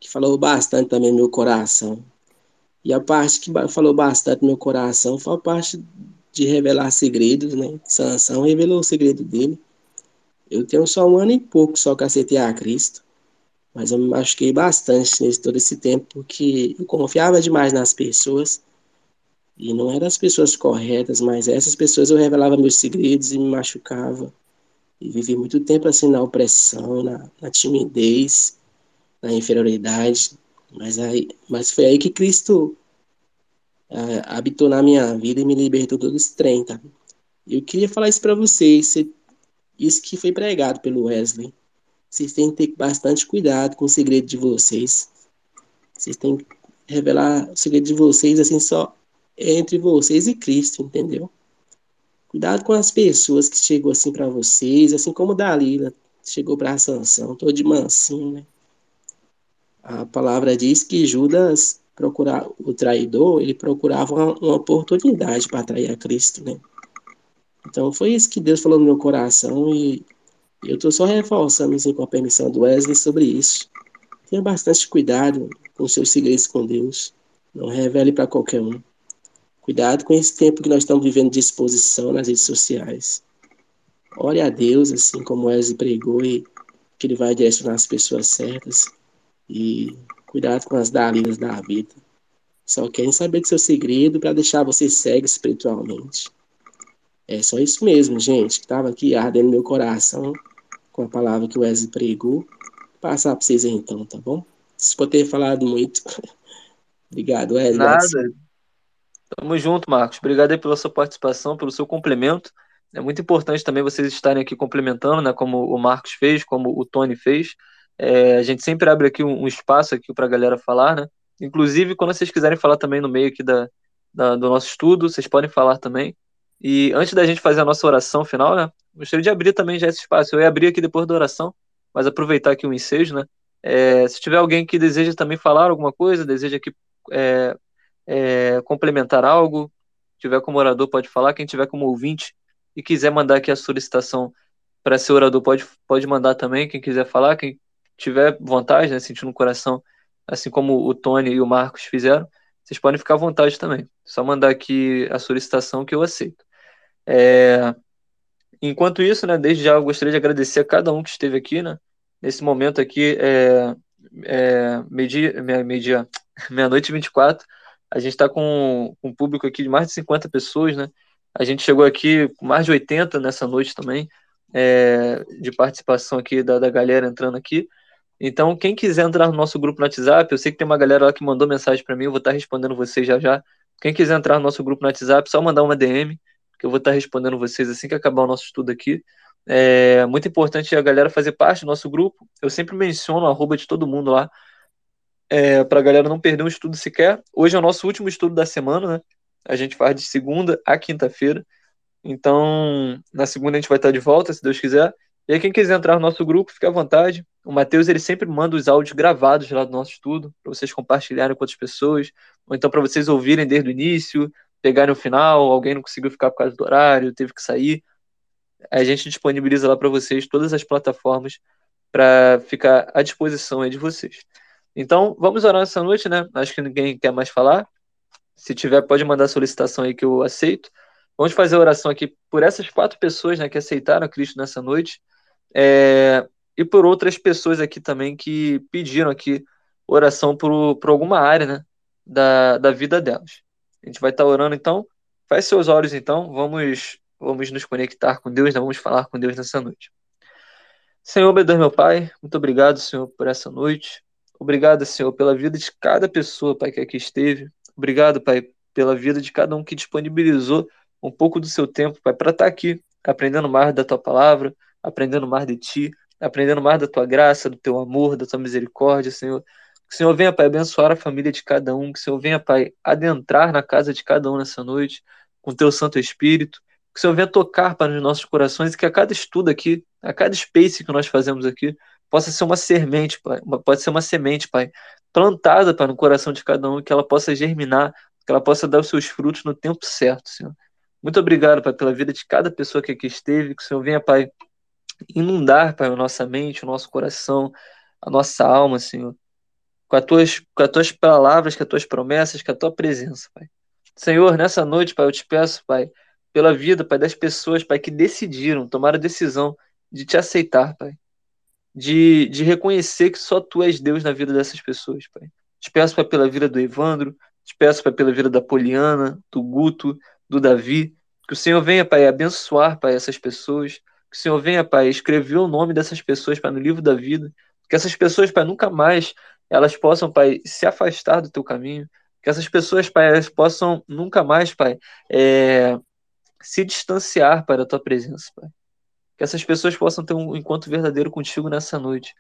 que falou bastante também meu coração. E a parte que falou bastante meu coração foi a parte de revelar segredos, né? Sansão revelou o segredo dele. Eu tenho só um ano e pouco só que aceitei a Cristo. Mas eu me machuquei bastante nesse todo esse tempo, porque eu confiava demais nas pessoas. E não eram as pessoas corretas, mas essas pessoas eu revelava meus segredos e me machucava. E vivi muito tempo assim na opressão, na, na timidez, na inferioridade. Mas, aí, mas foi aí que Cristo uh, habitou na minha vida e me libertou todo esse trem, tá? Eu queria falar isso para vocês, isso que foi pregado pelo Wesley. Vocês têm que ter bastante cuidado com o segredo de vocês. Vocês têm que revelar o segredo de vocês assim só entre vocês e Cristo, entendeu? Cuidado com as pessoas que chegou assim para vocês, assim como Dalila chegou para Sansão, todo de mansinho, né? A palavra diz que Judas procurar o traidor, ele procurava uma, uma oportunidade para atrair a Cristo, né? Então foi isso que Deus falou no meu coração e eu estou só reforçando assim, com a permissão do Wesley sobre isso. Tenha bastante cuidado com seus segredos com Deus. Não revele para qualquer um. Cuidado com esse tempo que nós estamos vivendo de exposição nas redes sociais. Ore a Deus, assim como Wesley pregou, e que Ele vai direcionar as pessoas certas. E Cuidado com as dalinas da vida. Só querem saber do seu segredo para deixar você cego espiritualmente. É só isso mesmo, gente, que estava aqui ardendo meu coração com a palavra que o Wesley pregou. Passar para vocês aí, então, tá bom? Se ter falado muito. [laughs] Obrigado, Wesley. Nada. Tamo junto, Marcos. Obrigado aí pela sua participação, pelo seu complemento. É muito importante também vocês estarem aqui complementando, né? Como o Marcos fez, como o Tony fez. É, a gente sempre abre aqui um, um espaço aqui para a galera falar, né? Inclusive, quando vocês quiserem falar também no meio aqui da, da, do nosso estudo, vocês podem falar também. E antes da gente fazer a nossa oração final, né? Gostaria de abrir também já esse espaço. Eu ia abrir aqui depois da oração, mas aproveitar aqui o ensejo, né? É, se tiver alguém que deseja também falar alguma coisa, deseja aqui é, é, complementar algo, tiver como orador pode falar, quem tiver como ouvinte e quiser mandar aqui a solicitação para ser orador pode, pode mandar também, quem quiser falar, quem tiver vontade, né, sentindo no coração, assim como o Tony e o Marcos fizeram, vocês podem ficar à vontade também. Só mandar aqui a solicitação que eu aceito. É... Enquanto isso, né, desde já eu gostaria de agradecer a cada um que esteve aqui, né, nesse momento aqui, é, é, meia, meia, [laughs] meia-noite 24, a gente está com, um público aqui de mais de 50 pessoas, né, a gente chegou aqui com mais de 80 nessa noite também, é, de participação aqui da, da galera entrando aqui, então, quem quiser entrar no nosso grupo no WhatsApp, eu sei que tem uma galera lá que mandou mensagem para mim, eu vou estar respondendo vocês já já. Quem quiser entrar no nosso grupo no WhatsApp, só mandar uma DM, que eu vou estar respondendo vocês assim que acabar o nosso estudo aqui. É muito importante a galera fazer parte do nosso grupo. Eu sempre menciono a arroba de todo mundo lá, é, para a galera não perder um estudo sequer. Hoje é o nosso último estudo da semana, né? A gente faz de segunda a quinta-feira. Então, na segunda a gente vai estar de volta, se Deus quiser. E aí, quem quiser entrar no nosso grupo, fica à vontade. O Matheus, ele sempre manda os áudios gravados lá do nosso estudo, para vocês compartilharem com outras pessoas, ou então para vocês ouvirem desde o início, pegarem o final, alguém não conseguiu ficar por causa do horário, teve que sair. A gente disponibiliza lá para vocês todas as plataformas para ficar à disposição aí de vocês. Então, vamos orar essa noite, né? Acho que ninguém quer mais falar. Se tiver, pode mandar solicitação aí que eu aceito. Vamos fazer a oração aqui por essas quatro pessoas né, que aceitaram a Cristo nessa noite. É, e por outras pessoas aqui também que pediram aqui oração por, por alguma área né, da, da vida delas. A gente vai estar orando então. Faz seus olhos então, vamos, vamos nos conectar com Deus, né? vamos falar com Deus nessa noite. Senhor, meu Deus, meu Pai, muito obrigado, Senhor, por essa noite. Obrigado, Senhor, pela vida de cada pessoa, Pai, que aqui esteve. Obrigado, Pai, pela vida de cada um que disponibilizou um pouco do seu tempo, Pai, para estar tá aqui, aprendendo mais da tua palavra, aprendendo mais de ti, aprendendo mais da tua graça, do teu amor, da tua misericórdia, Senhor. Que o Senhor venha, Pai, abençoar a família de cada um, que o Senhor venha, Pai, adentrar na casa de cada um nessa noite, com o teu Santo Espírito, que o Senhor venha tocar para os nossos corações e que a cada estudo aqui, a cada space que nós fazemos aqui, possa ser uma semente, Pai, pode ser uma semente, Pai, plantada, Pai, no coração de cada um, que ela possa germinar, que ela possa dar os seus frutos no tempo certo, Senhor. Muito obrigado, Pai, pela vida de cada pessoa que aqui esteve, que o Senhor venha, Pai, inundar, Pai, a nossa mente, o nosso coração, a nossa alma, Senhor, com as tuas, com as tuas palavras, com as tuas promessas, com a tua presença, Pai. Senhor, nessa noite, Pai, eu te peço, Pai, pela vida, Pai, das pessoas, Pai, que decidiram, tomaram a decisão de te aceitar, Pai. De, de reconhecer que só Tu és Deus na vida dessas pessoas, Pai. Te peço, Pai, pela vida do Evandro, te peço, Pai, pela vida da Poliana, do Guto, do Davi, que o Senhor venha, Pai, abençoar, Pai, essas pessoas, que o Senhor venha, Pai, escrever o nome dessas pessoas, Pai, no livro da vida, que essas pessoas, Pai, nunca mais elas possam, Pai, se afastar do Teu caminho, que essas pessoas, Pai, elas possam nunca mais, Pai, é, se distanciar, Pai, da Tua presença, Pai. Que essas pessoas possam ter um encontro verdadeiro contigo nessa noite.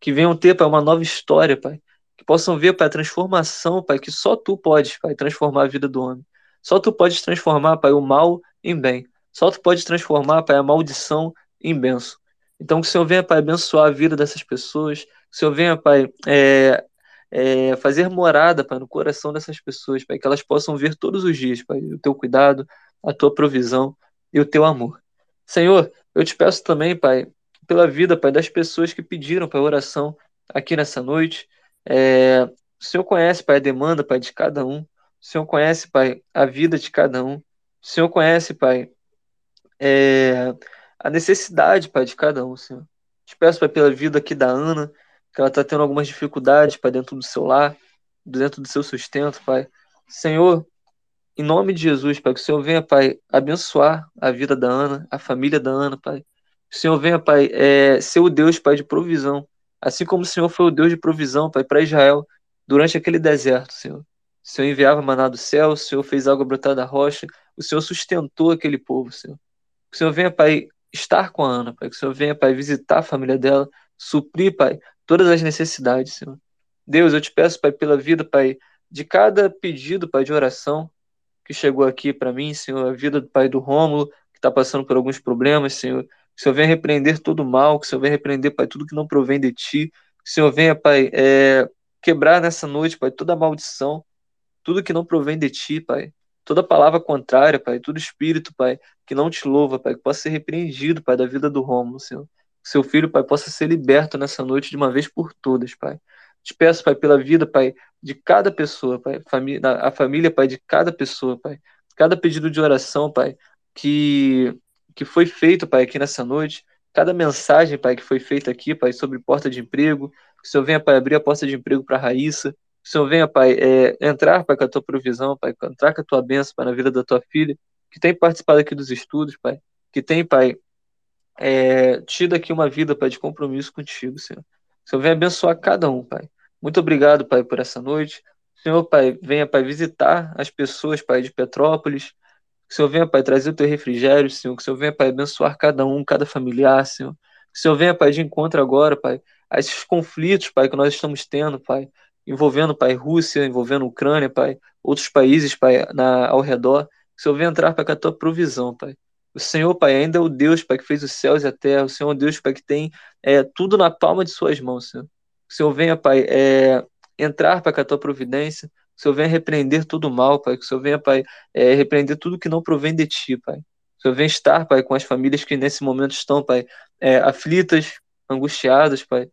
Que venham ter, Pai, uma nova história, Pai. Que possam ver, Pai, a transformação, Pai, que só Tu podes, Pai, transformar a vida do homem. Só Tu podes transformar, Pai, o mal em bem. Só Tu podes transformar, Pai, a maldição em benção. Então, que o Senhor venha, Pai, abençoar a vida dessas pessoas. O Senhor venha, Pai, é, é, fazer morada, Pai, no coração dessas pessoas, Pai, que elas possam ver todos os dias, Pai, o Teu cuidado, a Tua provisão e o Teu amor. Senhor, eu te peço também, Pai, pela vida, Pai, das pessoas que pediram, Pai, oração aqui nessa noite. É, o Senhor conhece, Pai, a demanda, Pai, de cada um. O Senhor conhece, Pai, a vida de cada um. O Senhor conhece, Pai, é, a necessidade, Pai, de cada um, Senhor. Te peço, Pai, pela vida aqui da Ana, que ela está tendo algumas dificuldades, Pai, dentro do seu lar, dentro do seu sustento, Pai. Senhor, em nome de Jesus, Pai, que o Senhor venha, Pai, abençoar a vida da Ana, a família da Ana, Pai. Que o Senhor venha, Pai, é, ser o Deus, Pai, de provisão. Assim como o Senhor foi o Deus de provisão, Pai, para Israel durante aquele deserto, Senhor. O Senhor enviava maná do céu, o Senhor fez água brotar da rocha, o Senhor sustentou aquele povo, Senhor. Que o Senhor venha, Pai, estar com a Ana, Pai. Que o Senhor venha, Pai, visitar a família dela, suprir, Pai, todas as necessidades, Senhor. Deus, eu te peço, Pai, pela vida, Pai, de cada pedido, Pai, de oração que chegou aqui para mim, Senhor, a vida do Pai do Rômulo, que está passando por alguns problemas, Senhor. Que o Senhor venha repreender todo o mal, que o Senhor venha repreender, Pai, tudo que não provém de Ti. Que o Senhor venha, Pai, é, quebrar nessa noite, Pai, toda maldição, tudo que não provém de Ti, Pai. Toda palavra contrária, Pai, todo espírito, Pai, que não te louva, Pai, que possa ser repreendido, Pai, da vida do Rômulo, Senhor seu filho, Pai, possa ser liberto nessa noite de uma vez por todas, Pai. Te peço, Pai, pela vida, Pai, de cada pessoa, Pai, a família, Pai, de cada pessoa, Pai. Cada pedido de oração, Pai, que, que foi feito, Pai, aqui nessa noite. Cada mensagem, Pai, que foi feita aqui, Pai, sobre porta de emprego. Que o Senhor venha, Pai, abrir a porta de emprego para a Raíssa. Que o Senhor venha, Pai, é, entrar, Pai, com a tua provisão, Pai, entrar com a tua bênção, Pai, na vida da tua filha, que tem participado aqui dos estudos, Pai, que tem, Pai, é, aqui uma vida, Pai, de compromisso contigo, Senhor. Senhor venha abençoar cada um, Pai. Muito obrigado, Pai, por essa noite. Senhor, Pai, venha, Pai, visitar as pessoas, Pai, de Petrópolis. Que o Senhor venha, Pai, trazer o teu refrigério, Senhor. Que o Senhor venha, Pai, abençoar cada um, cada familiar, Senhor. Que o Senhor venha, Pai, de encontro agora, Pai, a esses conflitos, Pai, que nós estamos tendo, Pai, envolvendo, Pai, Rússia, envolvendo Ucrânia, Pai, outros países, Pai, na, ao redor. Que o Senhor venha entrar, Pai, com a tua provisão, Pai. O Senhor, Pai, ainda é o Deus, Pai, que fez os céus e a terra. O Senhor é o Deus, Pai, que tem é, tudo na palma de suas mãos, Senhor. O Senhor venha, Pai, é, entrar, Pai, com a tua providência. O Senhor venha repreender todo o mal, Pai. Que o Senhor venha, Pai, é, repreender tudo que não provém de Ti, Pai. O Senhor venha estar, Pai, com as famílias que nesse momento estão, Pai, é, aflitas, angustiadas, Pai,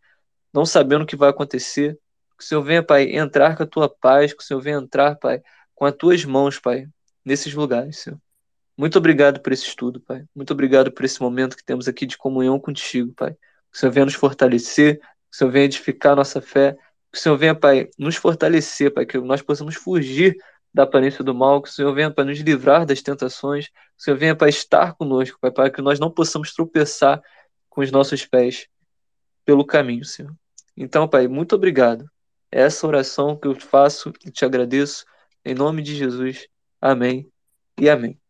não sabendo o que vai acontecer. Que o Senhor venha, Pai, entrar com a tua paz. Que o Senhor venha entrar, Pai, com as tuas mãos, Pai, nesses lugares, Senhor. Muito obrigado por esse estudo, Pai. Muito obrigado por esse momento que temos aqui de comunhão contigo, Pai. Que o Senhor venha nos fortalecer, que o Senhor venha edificar nossa fé, que o Senhor venha, Pai, nos fortalecer, Pai, que nós possamos fugir da aparência do mal, que o Senhor venha, Pai, nos livrar das tentações, que o Senhor venha, Pai, estar conosco, Pai, para que nós não possamos tropeçar com os nossos pés pelo caminho, Senhor. Então, Pai, muito obrigado. É essa oração que eu faço e te agradeço. Em nome de Jesus. Amém e amém.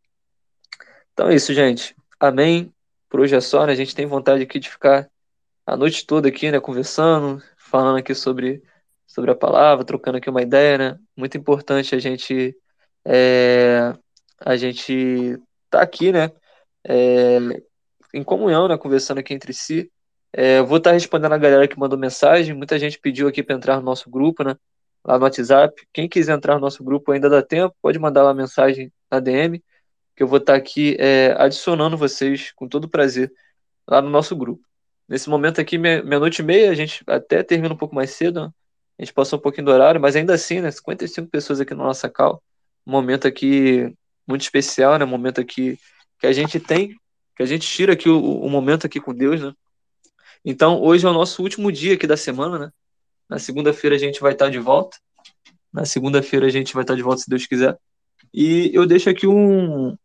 Então é isso, gente. Amém. Por hoje é só, né? A gente tem vontade aqui de ficar a noite toda aqui, né? Conversando, falando aqui sobre, sobre a palavra, trocando aqui uma ideia, né? Muito importante a gente é, a gente tá aqui, né? É, em comunhão, né? Conversando aqui entre si. É, vou estar respondendo a galera que mandou mensagem. Muita gente pediu aqui para entrar no nosso grupo, né? Lá no WhatsApp. Quem quiser entrar no nosso grupo ainda dá tempo, pode mandar lá mensagem na DM, que eu vou estar aqui é, adicionando vocês com todo prazer lá no nosso grupo. Nesse momento aqui, meia-noite e meia, a gente até termina um pouco mais cedo, né? A gente passou um pouquinho do horário, mas ainda assim, né? 55 pessoas aqui no nossa cal. Um momento aqui muito especial, né? Um momento aqui que a gente tem, que a gente tira aqui o, o momento aqui com Deus, né? Então, hoje é o nosso último dia aqui da semana, né? Na segunda-feira a gente vai estar de volta. Na segunda-feira a gente vai estar de volta, se Deus quiser. E eu deixo aqui um,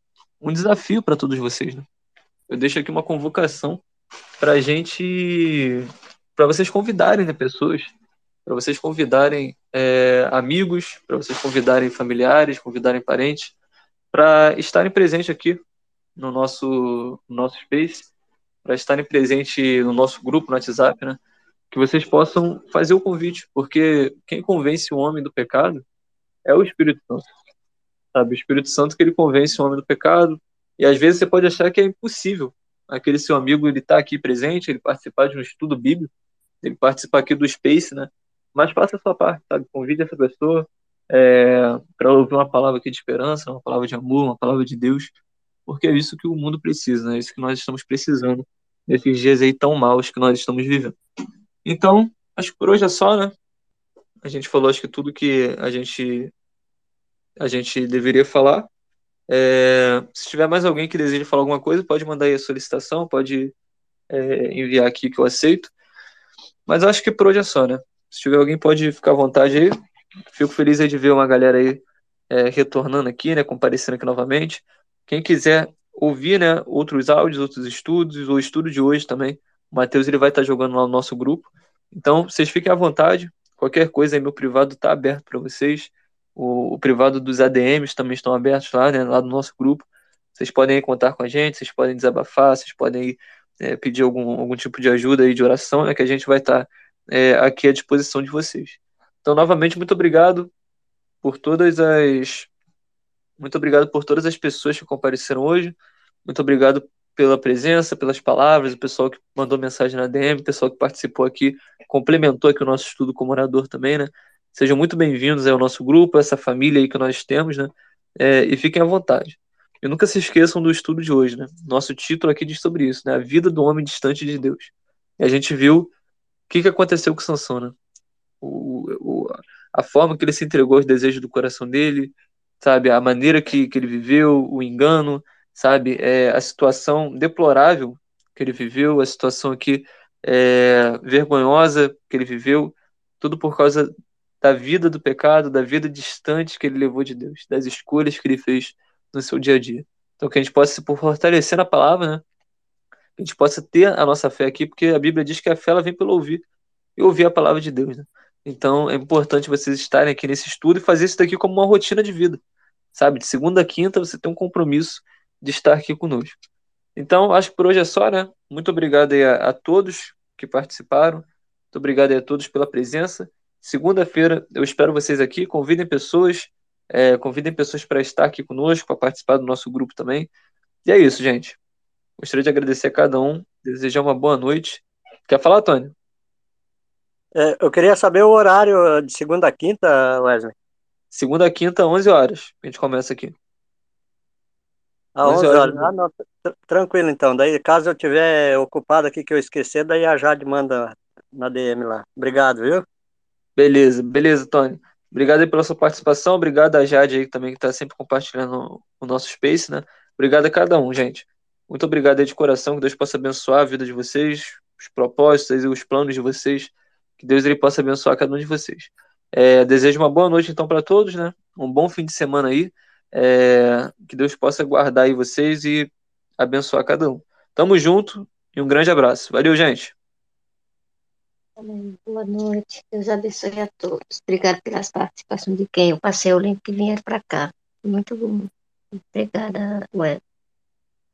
um desafio para todos vocês, né? Eu deixo aqui uma convocação para gente, para vocês convidarem né, pessoas, para vocês convidarem é, amigos, para vocês convidarem familiares, convidarem parentes, para estarem presentes aqui no nosso, no nosso Space, para estarem presentes no nosso grupo no WhatsApp, né? Que vocês possam fazer o convite, porque quem convence o homem do pecado é o Espírito Santo. Sabe? O Espírito Santo que ele convence o homem do pecado. E às vezes você pode achar que é impossível aquele seu amigo ele estar tá aqui presente, ele participar de um estudo bíblico, ele participar aqui do Space, né? Mas faça a sua parte, sabe? Convide essa pessoa é, para ouvir uma palavra aqui de esperança, uma palavra de amor, uma palavra de Deus, porque é isso que o mundo precisa, né? É isso que nós estamos precisando nesses dias aí tão maus que nós estamos vivendo. Então, acho que por hoje é só, né? A gente falou acho que tudo que a gente a gente deveria falar. É, se tiver mais alguém que deseja falar alguma coisa, pode mandar aí a solicitação, pode é, enviar aqui que eu aceito. Mas acho que por hoje é só, né? Se tiver alguém, pode ficar à vontade aí. Fico feliz aí de ver uma galera aí é, retornando aqui, né? Comparecendo aqui novamente. Quem quiser ouvir, né, outros áudios, outros estudos, o estudo de hoje também, o Matheus ele vai estar jogando lá no nosso grupo. Então, vocês fiquem à vontade. Qualquer coisa aí, meu privado está aberto para vocês. O, o, privado dos ADMs também estão abertos lá, né, lá no nosso grupo. Vocês podem contar com a gente, vocês podem desabafar, vocês podem é, pedir algum, algum tipo de ajuda aí de oração, né, que a gente vai estar é, aqui à disposição de vocês. Então, novamente, muito obrigado por todas as muito obrigado por todas as pessoas que compareceram hoje. Muito obrigado pela presença, pelas palavras, o pessoal que mandou mensagem na DM, o pessoal que participou aqui, complementou aqui o nosso estudo como orador também, né? Sejam muito bem-vindos ao nosso grupo, essa família aí que nós temos, né? É, e fiquem à vontade. E nunca se esqueçam do estudo de hoje, né? Nosso título aqui diz sobre isso, né? A vida do homem distante de Deus. E a gente viu o que, que aconteceu com Sansão, né? O, o, a forma que ele se entregou aos desejos do coração dele, sabe? A maneira que, que ele viveu, o engano, sabe? É, a situação deplorável que ele viveu, a situação aqui é, vergonhosa que ele viveu, tudo por causa da vida do pecado, da vida distante que ele levou de Deus, das escolhas que ele fez no seu dia a dia. Então, que a gente possa se fortalecer na palavra, né? Que a gente possa ter a nossa fé aqui, porque a Bíblia diz que a fé ela vem pelo ouvir e ouvir a palavra de Deus, né? Então, é importante vocês estarem aqui nesse estudo e fazer isso daqui como uma rotina de vida sabe? De segunda a quinta você tem um compromisso de estar aqui conosco. Então, acho que por hoje é só, né? Muito obrigado aí a, a todos que participaram. Muito obrigado aí a todos pela presença. Segunda-feira eu espero vocês aqui. Convidem pessoas, é, convidem pessoas para estar aqui conosco, para participar do nosso grupo também. E é isso, gente. Gostaria de agradecer a cada um, desejar uma boa noite. Quer falar, Tony? É, eu queria saber o horário de segunda a quinta, Wesley. Segunda a quinta, 11 horas. A gente começa aqui. A 11 horas. horas. Ah, não, tranquilo então. Daí, caso eu tiver ocupado aqui que eu esquecer, daí a Jade manda na DM lá. Obrigado, viu? Beleza, beleza, Tony. Obrigado aí pela sua participação. Obrigado a Jade aí também, que está sempre compartilhando o nosso space, né? Obrigado a cada um, gente. Muito obrigado aí de coração. Que Deus possa abençoar a vida de vocês, os propósitos e os planos de vocês. Que Deus ele possa abençoar cada um de vocês. É, desejo uma boa noite então para todos, né? Um bom fim de semana aí. É, que Deus possa guardar aí vocês e abençoar cada um. Tamo junto e um grande abraço. Valeu, gente. Boa noite. Deus abençoe a todos. Obrigado pelas participações de quem eu passei o link que vieram para cá. Muito bom. Obrigada, Web.